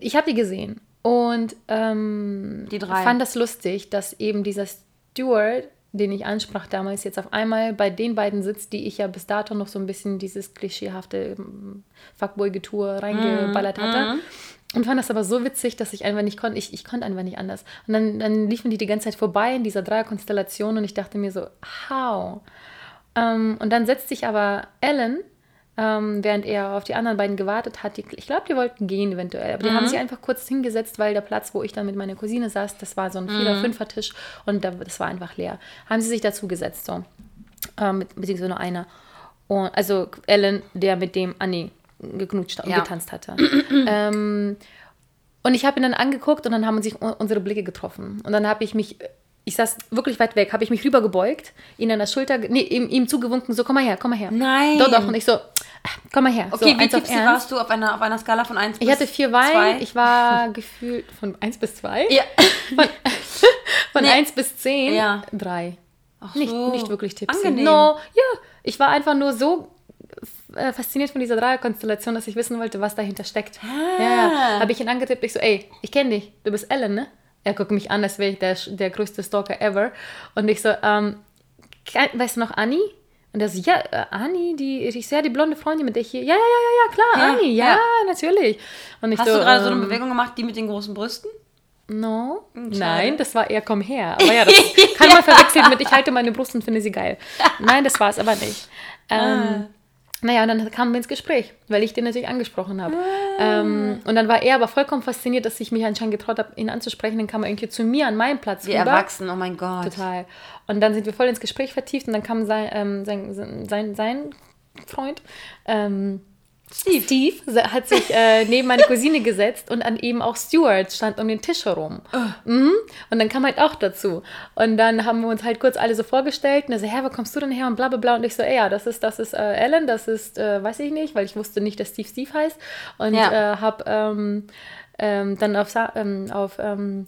ich habe die gesehen und ähm, Die drei. fand das lustig, dass eben dieser Steward, den ich ansprach damals, jetzt auf einmal bei den beiden sitzt, die ich ja bis dato noch so ein bisschen dieses klischeehafte ähm, Fuckboy-Getue reingeballert Mhm. hatte. Und fand das aber so witzig, dass ich einfach nicht konnte. Ich, ich konnte einfach nicht anders. Und dann, dann liefen die die ganze Zeit vorbei in dieser Dreierkonstellation und ich dachte mir so, how? Ähm, und dann setzt sich aber Ellen, ähm, während er auf die anderen beiden gewartet hat, die, ich glaube, die wollten gehen eventuell, aber die haben sich einfach kurz hingesetzt, weil der Platz, wo ich dann mit meiner Cousine saß, das war so ein Vierer-, Fünfer-Tisch und da, das war einfach leer. Haben sie sich dazu gesetzt, so. Ähm, mit, beziehungsweise nur einer. Und, also Ellen, der mit dem Annie geknutscht und Ja. getanzt hatte. ähm, und ich habe ihn dann angeguckt und dann haben sich unsere Blicke getroffen. Und dann habe ich mich, ich saß wirklich weit weg, habe ich mich rübergebeugt, ihn an der Schulter, nee, ihm, ihm zugewunken, so komm mal her, komm mal her. Nein. Doch, doch. Und ich so, komm mal her. Okay, so, wie Ernst. warst du auf einer, auf einer Skala von 1 bis Ich hatte vier Wein, ich war gefühlt von 1 bis 2. Ja. Von Nee. 1 bis 10, Ja. 3. Ach Nicht, so. nicht wirklich tipsy. Angenehm. No, ja. Ich war einfach nur so äh, fasziniert von dieser Dreierkonstellation, dass ich wissen wollte, was dahinter steckt. Ja, ja. habe ich ihn angetippt. Ich so, ey, ich kenne dich, du bist Ellen, ne? Er guckt mich an, als wäre ich der, der größte Stalker ever. Und ich so, ähm, weißt du noch Annie? Und er so, ja, äh, Annie, die, ich so, ja, die blonde Freundin, mit der ich hier, ja, ja, ja, ja, klar, Ja, Annie, ja, ja. natürlich. Und ich Hast so, du gerade so eine ähm, Bewegung gemacht, die mit den großen Brüsten? No. Schade. Nein, das war eher komm her. Aber ja, das kann man verwechseln mit ich halte meine Brust und finde sie geil. Nein, das war es aber nicht. Ah. Naja, und dann kamen wir ins Gespräch, weil ich den natürlich angesprochen habe. Ah. Ähm, und dann war er aber vollkommen fasziniert, dass ich mich anscheinend getraut habe, ihn anzusprechen. Dann kam er irgendwie zu mir an meinen Platz Wie rüber. erwachsen, oh mein Gott. Total. Und dann sind wir voll ins Gespräch vertieft und dann kam sein, ähm, sein, sein, sein Freund, ähm, Steve, Steve hat sich äh, neben meine Cousine gesetzt und an eben auch Stuart stand um den Tisch herum. Mhm. Und dann kam halt auch dazu. Und dann haben wir uns halt kurz alle so vorgestellt und er so, hä, wo kommst du denn her und bla bla bla. Und ich so, ja, das ist, das ist äh, Ellen, das ist, äh, weiß ich nicht, weil ich wusste nicht, dass Steve Steve heißt. Und Ja. äh, hab ähm, ähm, dann auf, Sa- ähm, auf ähm,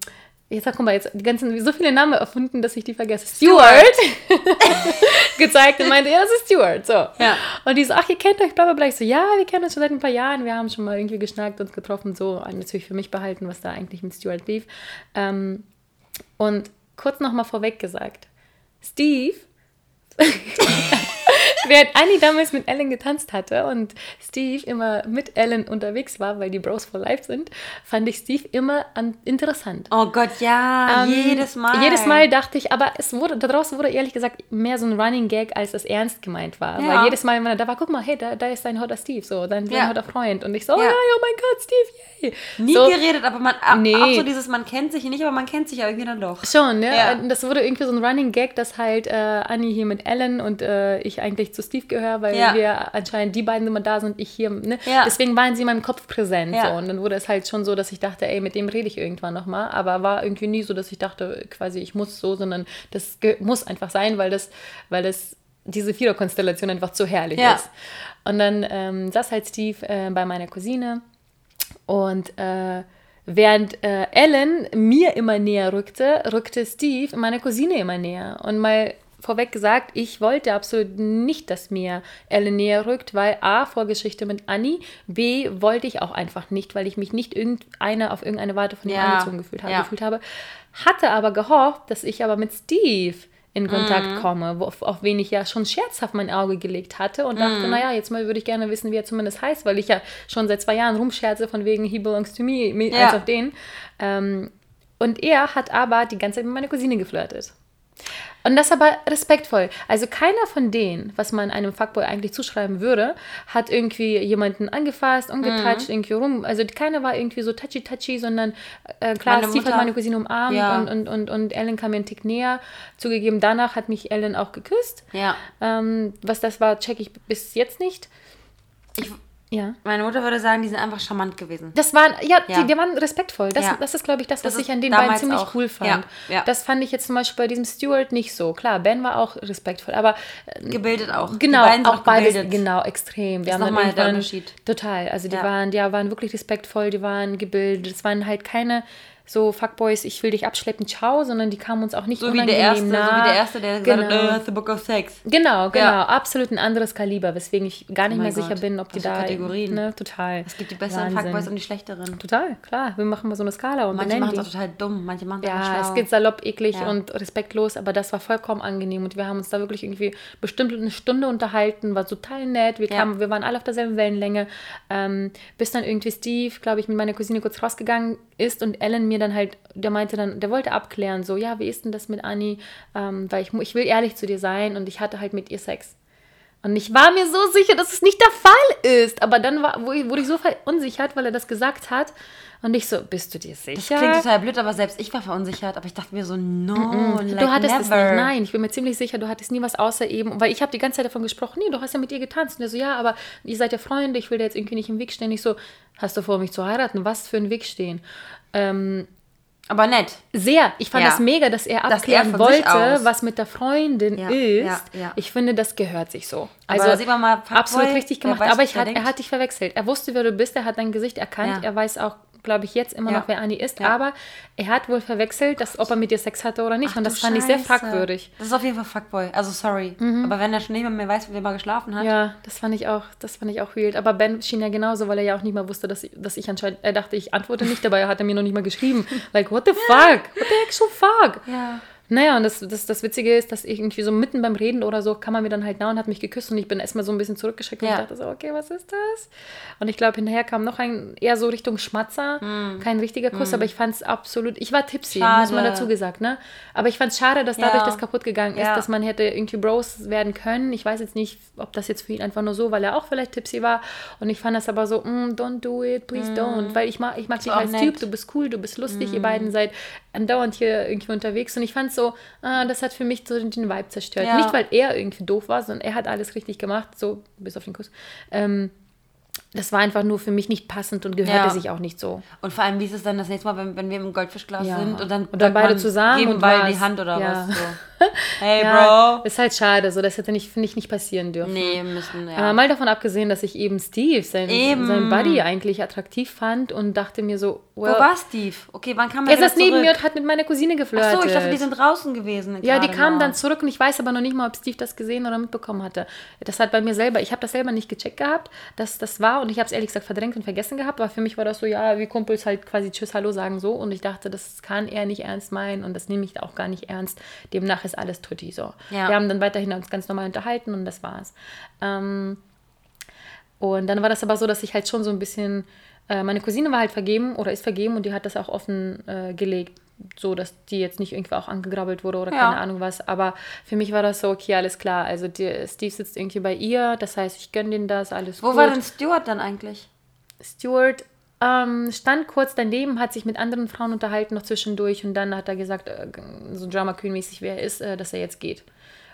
Jetzt guck mal, jetzt die ganzen, so viele Namen erfunden, dass ich die vergesse. Stuart! gezeigt und meinte, ja, das ist Stuart. So. Ja. Und die so, ach, ihr kennt euch, bla bla bla. Ich so, ja, wir kennen uns schon seit ein paar Jahren. Wir haben schon mal irgendwie geschnackt, uns getroffen, so. Und natürlich für mich behalten, was da eigentlich mit Stuart lief. Ähm, und kurz nochmal vorweg gesagt, Steve, während Annie damals mit Ellen getanzt hatte und Steve immer mit Ellen unterwegs war, weil die Bros for Life sind, fand ich Steve immer an, interessant. Oh Gott, ja, Ähm, jedes Mal. Jedes Mal dachte ich, aber es wurde, daraus wurde ehrlich gesagt mehr so ein Running Gag, als es ernst gemeint war. Ja. Weil jedes Mal, wenn er da war, guck mal, hey, da, da ist dein hotter Steve, so, dein, dein Ja. hotter Freund. Und ich so, oh Ja. oh mein Gott, Steve, yay. Nie so, geredet, aber man, auch- Nee. auch so dieses, man kennt sich nicht, aber man kennt sich ja irgendwie dann doch. Schon, ne? Ja. Und Das wurde irgendwie so ein Running Gag, dass halt äh, Annie hier mit Ellen und äh, ich eigentlich zu Steve gehöre, weil Ja. wir anscheinend die beiden immer da sind, ich hier, ne? Ja. Deswegen waren sie in meinem Kopf präsent. So. Und dann wurde es halt schon so, dass ich dachte, ey, mit dem rede ich irgendwann nochmal. Aber war irgendwie nie so, dass ich dachte, quasi, ich muss so, sondern das muss einfach sein, weil das, weil das diese Viererkonstellation einfach zu herrlich ist. Und dann ähm, saß halt Steve äh, bei meiner Cousine und äh, während äh, Ellen mir immer näher rückte, rückte Steve meiner Cousine immer näher. Und mal vorweg gesagt, ich wollte absolut nicht, dass mir Ellen näher rückt, weil A, Vorgeschichte mit Annie, B, wollte ich auch einfach nicht, weil ich mich nicht irgendeine auf irgendeine Weise von ihm Ja, angezogen gefühlt habe, ja. gefühlt habe. Hatte aber gehofft, dass ich aber mit Steve in Kontakt komme, wo, auf wen ich ja schon scherzhaft mein Auge gelegt hatte und dachte, naja, jetzt mal würde ich gerne wissen, wie er zumindest heißt, weil ich ja schon seit zwei Jahren rumscherze von wegen he belongs to me, me Ja. als auf den. Ähm, und er hat aber die ganze Zeit mit meiner Cousine geflirtet. Und das aber respektvoll. Also keiner von denen, was man einem Fuckboy eigentlich zuschreiben würde, hat irgendwie jemanden angefasst, umgetatscht, Mhm. irgendwie rum. Also keiner war irgendwie so touchy-touchy, sondern äh, klar, Meine Steve Mutter- hat meine Cousine umarmt Ja. und, und, und, und Ellen kam mir einen Tick näher. Zugegeben, danach hat mich Ellen auch geküsst. Ja. Ähm, was das war, check ich bis jetzt nicht. Ich, Ja. meine Mutter würde sagen, die sind einfach charmant gewesen. Das waren, ja, Ja. Die, die waren respektvoll. Das, Ja. das ist, glaube ich, das, was Das ich an den beiden ziemlich auch. cool fand. Ja, ja. Das fand ich jetzt zum Beispiel bei diesem Stuart nicht so. Klar, Ben war auch respektvoll, aber äh, Gebildet auch. genau, auch beides, gebildet. genau, extrem. Wir Ist nochmal der Unterschied. Total. Also die Ja. waren, die waren wirklich respektvoll, die waren gebildet. Es waren halt keine so Fuckboys, ich will dich abschleppen, ciao, sondern die kamen uns auch nicht So wie unangenehm der erste, nah. so wie der erste, der gesagt Genau. hat, äh, hast du Bock auf Sex? Genau, genau. Ja. Absolut ein anderes Kaliber, weswegen ich gar nicht Oh mehr mein sicher Gott. bin, ob die für da. Kategorien. Ne, total. Es gibt die besseren Wahnsinn. Fuckboys und die schlechteren. Total, klar. Wir machen mal so eine Skala und Manche machen es auch total dumm, manche machen es Ja, es geht salopp, eklig Ja. und respektlos, aber das war vollkommen angenehm und wir haben uns da wirklich irgendwie bestimmt eine Stunde unterhalten, war total nett, wir, Ja. kamen, wir waren alle auf derselben Wellenlänge, ähm, bis dann irgendwie Steve, glaube ich, mit meiner Cousine kurz rausgegangen ist und Ellen mir dann halt, der meinte dann, der wollte abklären, so, ja, wie ist denn das mit Annie, ähm, weil ich, ich will ehrlich zu dir sein und ich hatte halt mit ihr Sex. Und ich war mir so sicher, dass es nicht der Fall ist. Aber dann war, wurde ich so verunsichert, weil er das gesagt hat. Und ich so, bist du dir sicher? Das klingt total blöd, aber selbst ich war verunsichert. Aber ich dachte mir so, no, like du hattest never. es nicht. Nein, ich bin mir ziemlich sicher, du hattest nie was außer eben, weil ich habe die ganze Zeit davon gesprochen, nee, du hast ja mit ihr getanzt. Und er so, ja, aber ihr seid ja Freunde, ich will dir jetzt irgendwie nicht im Weg stehen. Ich so, hast du vor, mich zu heiraten? Was für ein Weg stehen? Ähm, Aber nett. sehr. Ich fand Ja. das mega, dass er Dass er abklären von sich wollte, was mit der Freundin Ja, ist. ja. Ich finde, das gehört sich so. Also da sieht man mal, absolut richtig gemacht. Aber ich er hat, er hat dich verwechselt. Er wusste, wer du bist, er hat dein Gesicht erkannt. Er weiß auch glaube ich, jetzt immer Ja. noch, wer Anni ist. Ja. Aber er hat wohl verwechselt, dass, ob er mit ihr Sex hatte oder nicht. Ach und das fand ich sehr Scheiße. fragwürdig. Das ist auf jeden Fall Fuckboy. Also sorry. Aber wenn er schon nicht mehr weiß, wie er mal geschlafen hat. Ja, das fand ich auch, das fand ich auch weird. Aber Ben schien ja genauso, weil er ja auch nicht mal wusste, dass, dass ich anscheinend, er dachte, ich antworte nicht, dabei hat er mir noch nicht mal geschrieben. Like, what the fuck? What the actual fuck? Ja. Naja, und das, das, das Witzige ist, dass irgendwie so mitten beim Reden oder so kam er mir dann halt nah und hat mich geküsst und ich bin erstmal so ein bisschen zurückgeschreckt und Ja. ich dachte so, okay, was ist das? Und ich glaube, hinterher kam noch ein eher so Richtung Schmatzer, kein richtiger Kuss, aber ich fand es absolut, ich war tipsy, muss man Hm. Schade. dazu gesagt, ne? Aber ich fand es schade, dass Ja. dadurch das kaputt gegangen ist, Ja. dass man hätte irgendwie Bros werden können. Ich weiß jetzt nicht, ob das jetzt für ihn einfach nur so, weil er auch vielleicht tipsy war und ich fand das aber so, mm, don't do it, please don't, weil ich mag, ich mag dich Hm. als nett. Typ, du bist cool, du bist lustig, ihr beiden seid andauernd hier irgendwie unterwegs und ich fand so, ah, das hat für mich so den, Vibe zerstört. Ja. Nicht, weil er irgendwie doof war, sondern er hat alles richtig gemacht, so bis auf den Kuss. Ähm, das war einfach nur für mich nicht passend und gehörte Ja. sich auch nicht so. Und vor allem, wie ist es dann das nächste Mal, wenn, wenn wir im Goldfischglas Ja. sind und dann, Und dann beide zusammen geben und beide die. Hand oder was? So. Hey, Ja, Bro. ist halt schade, so das hätte nicht, finde ich, nicht passieren dürfen. Nee, müssen, Äh, ja. mal davon abgesehen, dass ich eben Steve, sein, Eben. sein Buddy, eigentlich attraktiv fand und dachte mir so, Wo well, war Steve? Okay, wann kam er er saß neben mir und hat mit meiner Cousine geflirtet. Ach so, ich dachte, die sind draußen gewesen. Ja, die kamen dann zurück und ich weiß aber noch nicht mal, ob Steve das gesehen oder mitbekommen hatte. Das hat bei mir selber, ich habe das selber nicht gecheckt gehabt, dass das war und ich habe es ehrlich gesagt verdrängt und vergessen gehabt, aber für mich war das so, ja, wie Kumpels halt quasi Tschüss, Hallo sagen so und ich dachte, das kann er nicht ernst meinen und das nehme ich auch gar nicht ernst. Demnach ist alles tutti so. Ja. Wir haben dann weiterhin uns ganz normal unterhalten und das war's. Ähm, und dann war das aber so, dass ich halt schon so ein bisschen, äh, meine Cousine war halt vergeben oder ist vergeben und die hat das auch offen äh, gelegt, so dass die jetzt nicht irgendwie auch angegrabbelt wurde oder Ja. keine Ahnung was. Aber für mich war das so, okay, alles klar. Also die, Steve sitzt irgendwie bei ihr, das heißt, ich gönne denen das, alles Wo gut. war denn Stuart dann eigentlich? Stuart ähm, stand kurz daneben, hat sich mit anderen Frauen unterhalten noch zwischendurch und dann hat er gesagt, äh, so Drama Queen mäßig, wer er ist, äh, dass er jetzt geht.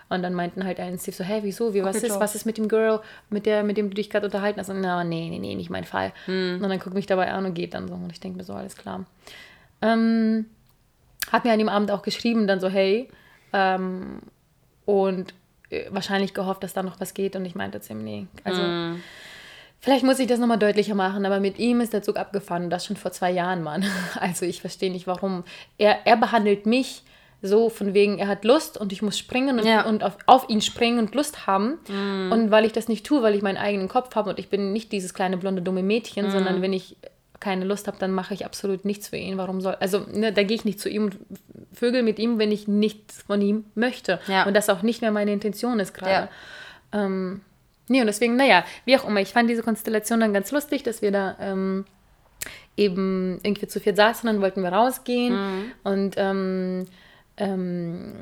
Und dann meinten halt ein Steve so, hä, wieso, wie, was Okay, ist, was ist mit dem Girl, mit der, mit dem du dich gerade unterhalten hast? Und na, nee, nee, nee, nicht mein Fall. Hm. Und dann guckt mich dabei an und geht dann so. Und ich denke mir so, alles klar. Ähm, hat mir an dem Abend auch geschrieben, dann so, hey, ähm, und äh, wahrscheinlich gehofft, dass da noch was geht. Und ich meinte zu ihm, nee, also Hm. Vielleicht muss ich das nochmal deutlicher machen, aber mit ihm ist der Zug abgefahren und das schon vor zwei Jahren, Mann. Also ich verstehe nicht, warum. Er, er behandelt mich so von wegen, er hat Lust und ich muss springen und, Ja. und auf, auf ihn springen und Lust haben. Und weil ich das nicht tue, weil ich meinen eigenen Kopf habe und ich bin nicht dieses kleine blonde dumme Mädchen, sondern wenn ich keine Lust habe, dann mache ich absolut nichts für ihn. Warum soll, also ne, da gehe ich nicht zu ihm und vögel mit ihm, wenn ich nichts von ihm möchte. Ja. Und das auch nicht mehr meine Intention ist gerade. Ja. Ähm, nee, und deswegen, naja, wie auch immer, ich fand diese Konstellation dann ganz lustig, dass wir da ähm, eben irgendwie zu viert saßen, dann wollten wir rausgehen Mhm. und ähm, ähm,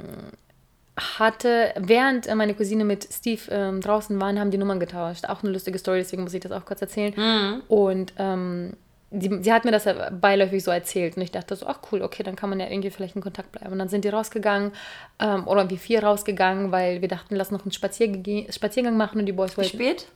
hatte, während äh, meine Cousine mit Steve ähm, draußen waren, haben die Nummern getauscht. Auch eine lustige Story, deswegen muss ich das auch kurz erzählen. Mhm. Und ähm, die, sie hat mir das ja beiläufig so erzählt und ich dachte so, ach cool, okay, dann kann man ja irgendwie vielleicht in Kontakt bleiben. Und dann sind die rausgegangen ähm, oder wir vier rausgegangen, weil wir dachten, lass noch einen Spazierge Spaziergang machen und die Boys Wie wollten. spät?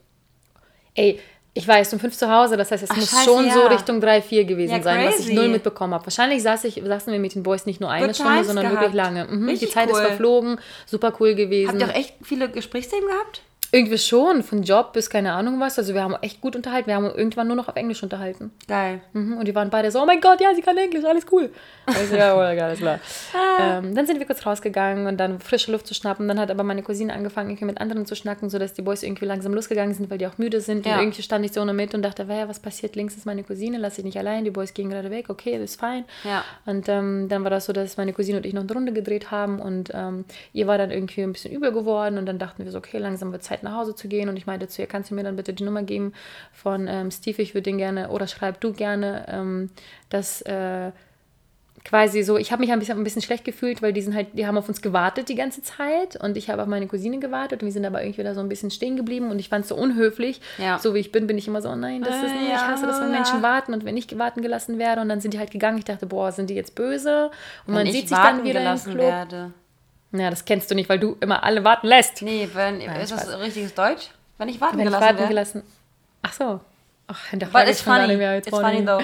Ey, ich war erst um fünf zu Hause, das heißt, es Ach, muss scheiße, schon so ja. Richtung drei, vier gewesen Ja, sein, was ich crazy. null mitbekommen habe. Wahrscheinlich saß ich, saßen wir mit den Boys nicht nur eine Good Stunde, sondern gehabt. wirklich lange. Mhm, die Zeit ist cool. verflogen, super cool gewesen. Habt ihr auch echt viele Gesprächsthemen gehabt? Irgendwie schon, von Job bis keine Ahnung was. Also wir haben echt gut unterhalten. Wir haben irgendwann nur noch auf Englisch unterhalten. Geil. Mhm. Und die waren beide so, oh mein Gott, ja, sie kann Englisch, alles cool. Also, ja, oh, alles klar. Ah. ähm, dann sind wir kurz rausgegangen und dann frische Luft zu schnappen. Dann hat aber meine Cousine angefangen, irgendwie mit anderen zu schnacken, sodass die Boys irgendwie langsam losgegangen sind, weil die auch müde sind. Ja. Und irgendwie stand ich so nur mit und dachte, ja, was passiert? Links ist meine Cousine, lass ich nicht allein. Die Boys gehen gerade weg, okay, das ist fein. Ja. Und ähm, dann war das so, dass meine Cousine und ich noch eine Runde gedreht haben und ähm, ihr war dann irgendwie ein bisschen übel geworden und dann dachten wir so, okay, langsam wird Zeit nach Hause zu gehen und ich meinte zu ihr, kannst du mir dann bitte die Nummer geben von ähm, Steve, ich würde den gerne, oder schreib du gerne, ähm, dass äh, quasi so, ich habe mich ein bisschen, ein bisschen schlecht gefühlt, weil die sind halt, die haben auf uns gewartet die ganze Zeit und ich habe auf meine Cousine gewartet und wir sind aber irgendwie da so ein bisschen stehen geblieben und ich fand es so unhöflich. Ja. So wie ich bin, bin ich immer so, oh nein, das ist Äh, nicht, ich hasse das, wenn ja. Menschen warten und wenn ich warten gelassen werde und dann sind die halt gegangen. Ich dachte, boah, sind die jetzt böse? Und man Wenn sieht ich sich dann wieder im gelassen Club. werde. Ja, das kennst du nicht, weil du immer alle warten lässt. Nee, wenn, ist das Spaß. richtiges Deutsch? Wenn ich warten wenn ich gelassen warten werde. gelassen. Ach so. Ach, But hinterfrage it's ich schon gar funny. nicht mehr. It's funny though.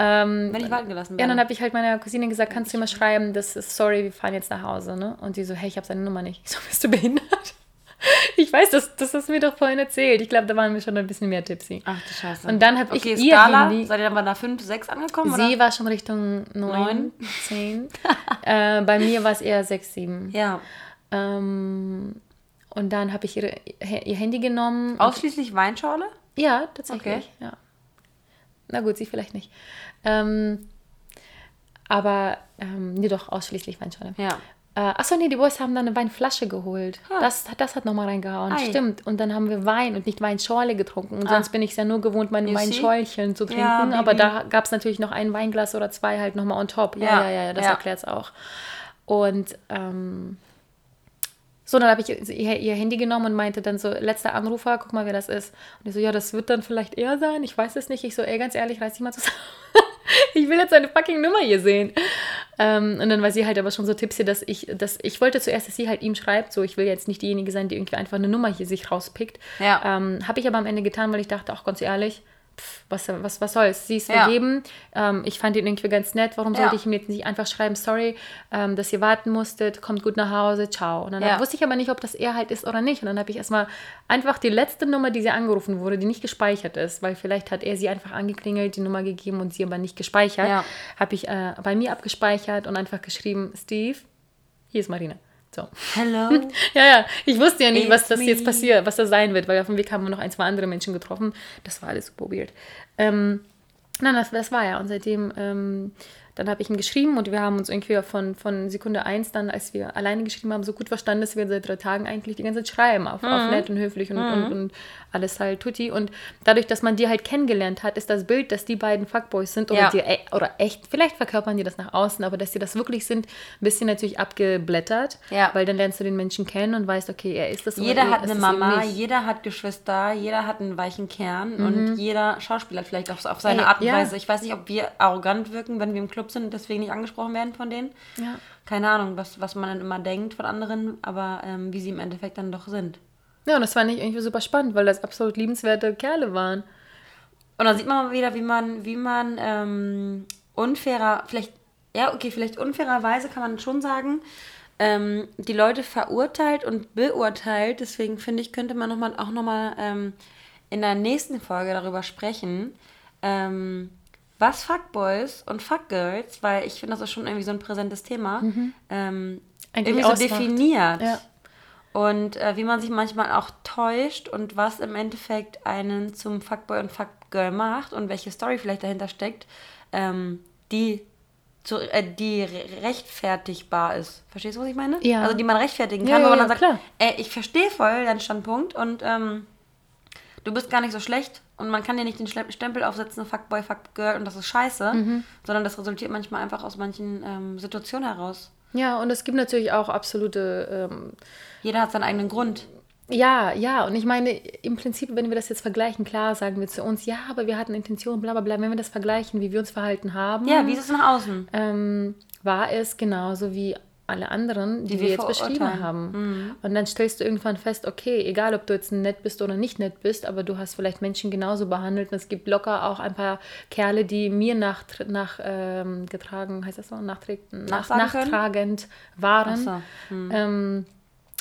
Ähm, Wenn ich warten gelassen Ja, werde. dann habe ich halt meiner Cousine gesagt, kannst du mir schreiben, das ist sorry, wir fahren jetzt nach Hause, ne? Und sie so, hey, ich habe seine Nummer nicht. Ich so, bist du behindert? Ich weiß, das, das hast du mir doch vorhin erzählt. Ich glaube, da waren wir schon ein bisschen mehr tipsy. Ach du Scheiße. Und dann habe okay, ich ihr Skala, Handy. seid ihr dann bei einer 5, 6 angekommen? Sie oder? war schon Richtung 9, Neun? 10. äh, bei mir war es eher 6, 7. Ja. Ähm, und dann habe ich ihre, ihr Handy genommen. Ausschließlich Weinschorle? Ja, tatsächlich. Okay. Ja. Na gut, sie vielleicht nicht. Ähm, aber, ähm, nee, doch, ausschließlich Weinschorle. Ja. Äh, achso, nee, die Boys haben dann eine Weinflasche geholt. Ah. Das, das hat nochmal reingehauen. Ei. Stimmt. Und dann haben wir Wein und nicht Weinschorle getrunken. Und Ah. sonst bin ich es ja nur gewohnt, see? Weinschäulchen zu trinken. Ja, aber da gab es natürlich noch ein Weinglas oder zwei halt nochmal on top. Ja, Ja, ja, ja, ja das ja. erklärt es auch. Und ähm, so, dann habe ich ihr, ihr Handy genommen und meinte dann so, letzter Anrufer, guck mal, wer das ist. Und ich so, ja, das wird dann vielleicht er sein, ich weiß es nicht. Ich so, ey, ganz ehrlich, reiß dich mal zusammen. ich will jetzt eine fucking Nummer hier sehen. Ähm, und dann war sie halt aber schon so tipsy, dass ich, dass ich wollte zuerst, dass sie halt ihm schreibt, so, ich will jetzt nicht diejenige sein, die irgendwie einfach eine Nummer hier sich rauspickt. Ja. Ähm, habe ich aber am Ende getan, weil ich dachte, auch ganz ehrlich, pff, was, was, was soll's? Sie ist Ja. vergeben. Ähm, ich fand ihn irgendwie ganz nett. Warum Ja. sollte ich ihm jetzt nicht einfach schreiben, sorry, ähm, dass ihr warten musstet, kommt gut nach Hause, ciao. Und dann Ja. wusste ich aber nicht, ob das er halt ist oder nicht. Und dann habe ich erstmal einfach die letzte Nummer, die sie angerufen wurde, die nicht gespeichert ist, weil vielleicht hat er sie einfach angeklingelt, die Nummer gegeben und sie aber nicht gespeichert, Ja. habe ich äh, bei mir abgespeichert und einfach geschrieben, Steve, hier ist Marina. So. Hello. Ja, ja, ich wusste ja nicht, was das jetzt passiert, was das sein wird, weil auf dem Weg haben wir noch ein, zwei andere Menschen getroffen. Das war alles super weird. Ähm, nein, das, das war ja. Und seitdem, ähm, dann habe ich ihm geschrieben und wir haben uns irgendwie von, von Sekunde eins dann, als wir alleine geschrieben haben, so gut verstanden, dass wir seit drei Tagen eigentlich die ganze Zeit schreiben, auf, Mhm. auf nett und höflich und, und, und alles halt tutti. Und dadurch, dass man die halt kennengelernt hat, ist das Bild, dass die beiden Fuckboys sind oder, Ja. die, e- oder echt, vielleicht verkörpern die das nach außen, aber dass die das wirklich sind, ein bisschen natürlich abgeblättert, Ja. weil dann lernst du den Menschen kennen und weißt, okay, er ist das oder Jeder er hat eine Mama, jeder hat Geschwister, jeder hat einen weichen Kern und jeder Schauspieler vielleicht auf, auf seine Ey, Art und ja. Weise. Ich weiß nicht, ob wir arrogant wirken, wenn wir im Club sind und deswegen nicht angesprochen werden von denen. Ja. Keine Ahnung, was, was man dann immer denkt von anderen, aber ähm, wie sie im Endeffekt dann doch sind. Ja, und das fand ich irgendwie super spannend, weil das absolut liebenswerte Kerle waren. Und da sieht man mal wieder, wie man, wie man ähm, unfairer, vielleicht, ja, okay, vielleicht unfairerweise kann man schon sagen, ähm, die Leute verurteilt und beurteilt. Deswegen finde ich, könnte man noch mal, auch nochmal ähm, in der nächsten Folge darüber sprechen, ähm, was Fuckboys und Fuckgirls, weil ich finde, das ist schon irgendwie so ein präsentes Thema, ähm, Eigentlich irgendwie so ausmacht. definiert. Ja. Und äh, wie man sich manchmal auch täuscht und was im Endeffekt einen zum Fuckboy und Fuckgirl macht und welche Story vielleicht dahinter steckt, ähm, die, zu, äh, die re- rechtfertigbar ist. Verstehst du, was ich meine? Ja. Also die man rechtfertigen kann, ja, wo man ja, dann sagt, klar. ey, ich verstehe voll deinen Standpunkt und ähm, du bist gar nicht so schlecht und man kann dir nicht den Stempel aufsetzen, Fuckboy, Fuckgirl und das ist scheiße, Mhm. sondern das resultiert manchmal einfach aus manchen ähm, Situationen heraus. Ja, und es gibt natürlich auch absolute, ähm, Jeder hat seinen eigenen Grund. ja, ja, und ich meine, im Prinzip, wenn wir das jetzt vergleichen, klar sagen wir zu uns, ja, aber wir hatten Intention, bla bla bla, wenn wir das vergleichen, wie wir uns verhalten haben, Ja, wie ist es nach außen? ähm, war es genauso wie alle anderen, die, Die wir jetzt beschrieben verurteilen. Mhm. haben. Und dann stellst du irgendwann fest, okay, egal ob du jetzt nett bist oder nicht nett bist, aber du hast vielleicht Menschen genauso behandelt. Und es gibt locker auch ein paar Kerle, die mir nach, nach ähm, getragen, heißt das so, nachträgt, nach, Nachsagen können? nachtragend waren. So. Ähm,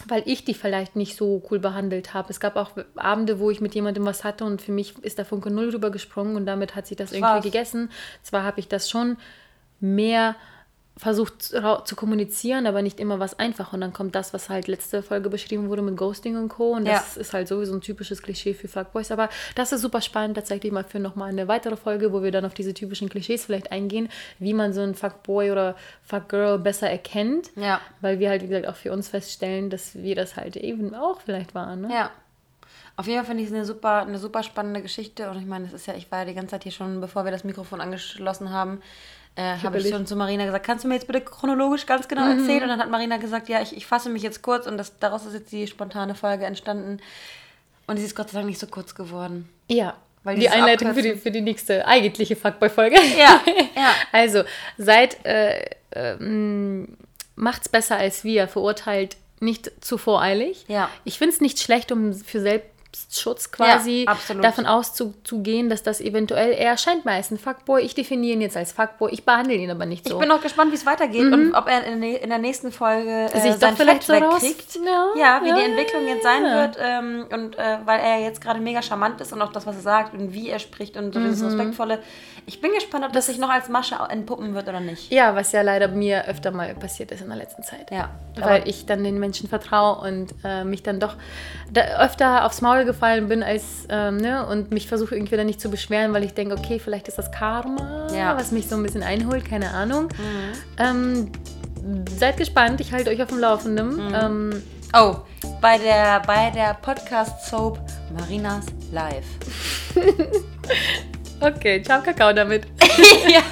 weil ich die vielleicht nicht so cool behandelt habe. Es gab auch Abende, wo ich mit jemandem was hatte und für mich ist der Funke Null rübergesprungen und damit hat sich das, irgendwie war's. gegessen. Zwar habe ich das schon mehr versucht zu kommunizieren, aber nicht immer was einfach. Und dann kommt das, was halt letzte Folge beschrieben wurde mit Ghosting und Co. Und das Ja. ist halt sowieso ein typisches Klischee für Fuckboys. Aber das ist super spannend, tatsächlich mal für nochmal eine weitere Folge, wo wir dann auf diese typischen Klischees vielleicht eingehen, wie man so einen Fuckboy oder Fuckgirl besser erkennt. Ja. Weil wir halt, wie gesagt, auch für uns feststellen, dass wir das halt eben auch vielleicht waren. Ne? Ja. Auf jeden Fall finde ich es eine super, eine super spannende Geschichte. Und ich meine, es ist ja, ich war ja die ganze Zeit hier schon, bevor wir das Mikrofon angeschlossen haben, äh, habe ich schon zu Marina gesagt, kannst du mir jetzt bitte chronologisch ganz genau erzählen? Und dann hat Marina gesagt, ja, ich, ich fasse mich jetzt kurz und das, daraus ist jetzt die spontane Folge entstanden. Und sie ist Gott sei Dank nicht so kurz geworden. Ja. Weil die Einleitung für die, für die nächste eigentliche Fuckboy-Folge. Ja, ja. Also, seid, äh, ähm, macht's besser als wir, verurteilt nicht zu voreilig. Ja. Ich finde es nicht schlecht, um für selbst Selbstschutz quasi, Ja, davon auszugehen, dass das eventuell, er erscheint meist ein Fuckboy, ich definiere ihn jetzt als Fuckboy, ich behandle ihn aber nicht so. Ich bin auch gespannt, wie es weitergeht und ob er in, der- in der nächsten Folge äh, Sich doch vielleicht so wegkriegt. Ja, Ja, wie ja, die Entwicklung jetzt sein wird. Ähm, und äh, weil er jetzt gerade mega charmant ist und auch das, was er sagt und wie er spricht und so dieses Mhm. Respektvolle. Ich bin gespannt, ob das sich noch als Masche entpuppen wird oder nicht. ja, was ja leider mir öfter mal passiert ist in der letzten Zeit. Ja. Weil ich dann den Menschen vertraue und äh, mich dann doch da öfter aufs Maul gefallen bin als, ähm, ne, und mich versuche irgendwie dann nicht zu beschweren, weil ich denke, okay, vielleicht ist das Karma, Ja. Mhm. was mich so ein bisschen einholt, keine Ahnung. Ähm, seid gespannt, ich halte euch auf dem Laufenden. Mhm. Ähm, Oh, bei der, bei der Podcast-Soap Marinas Live. okay, ciao Kakao damit. ja.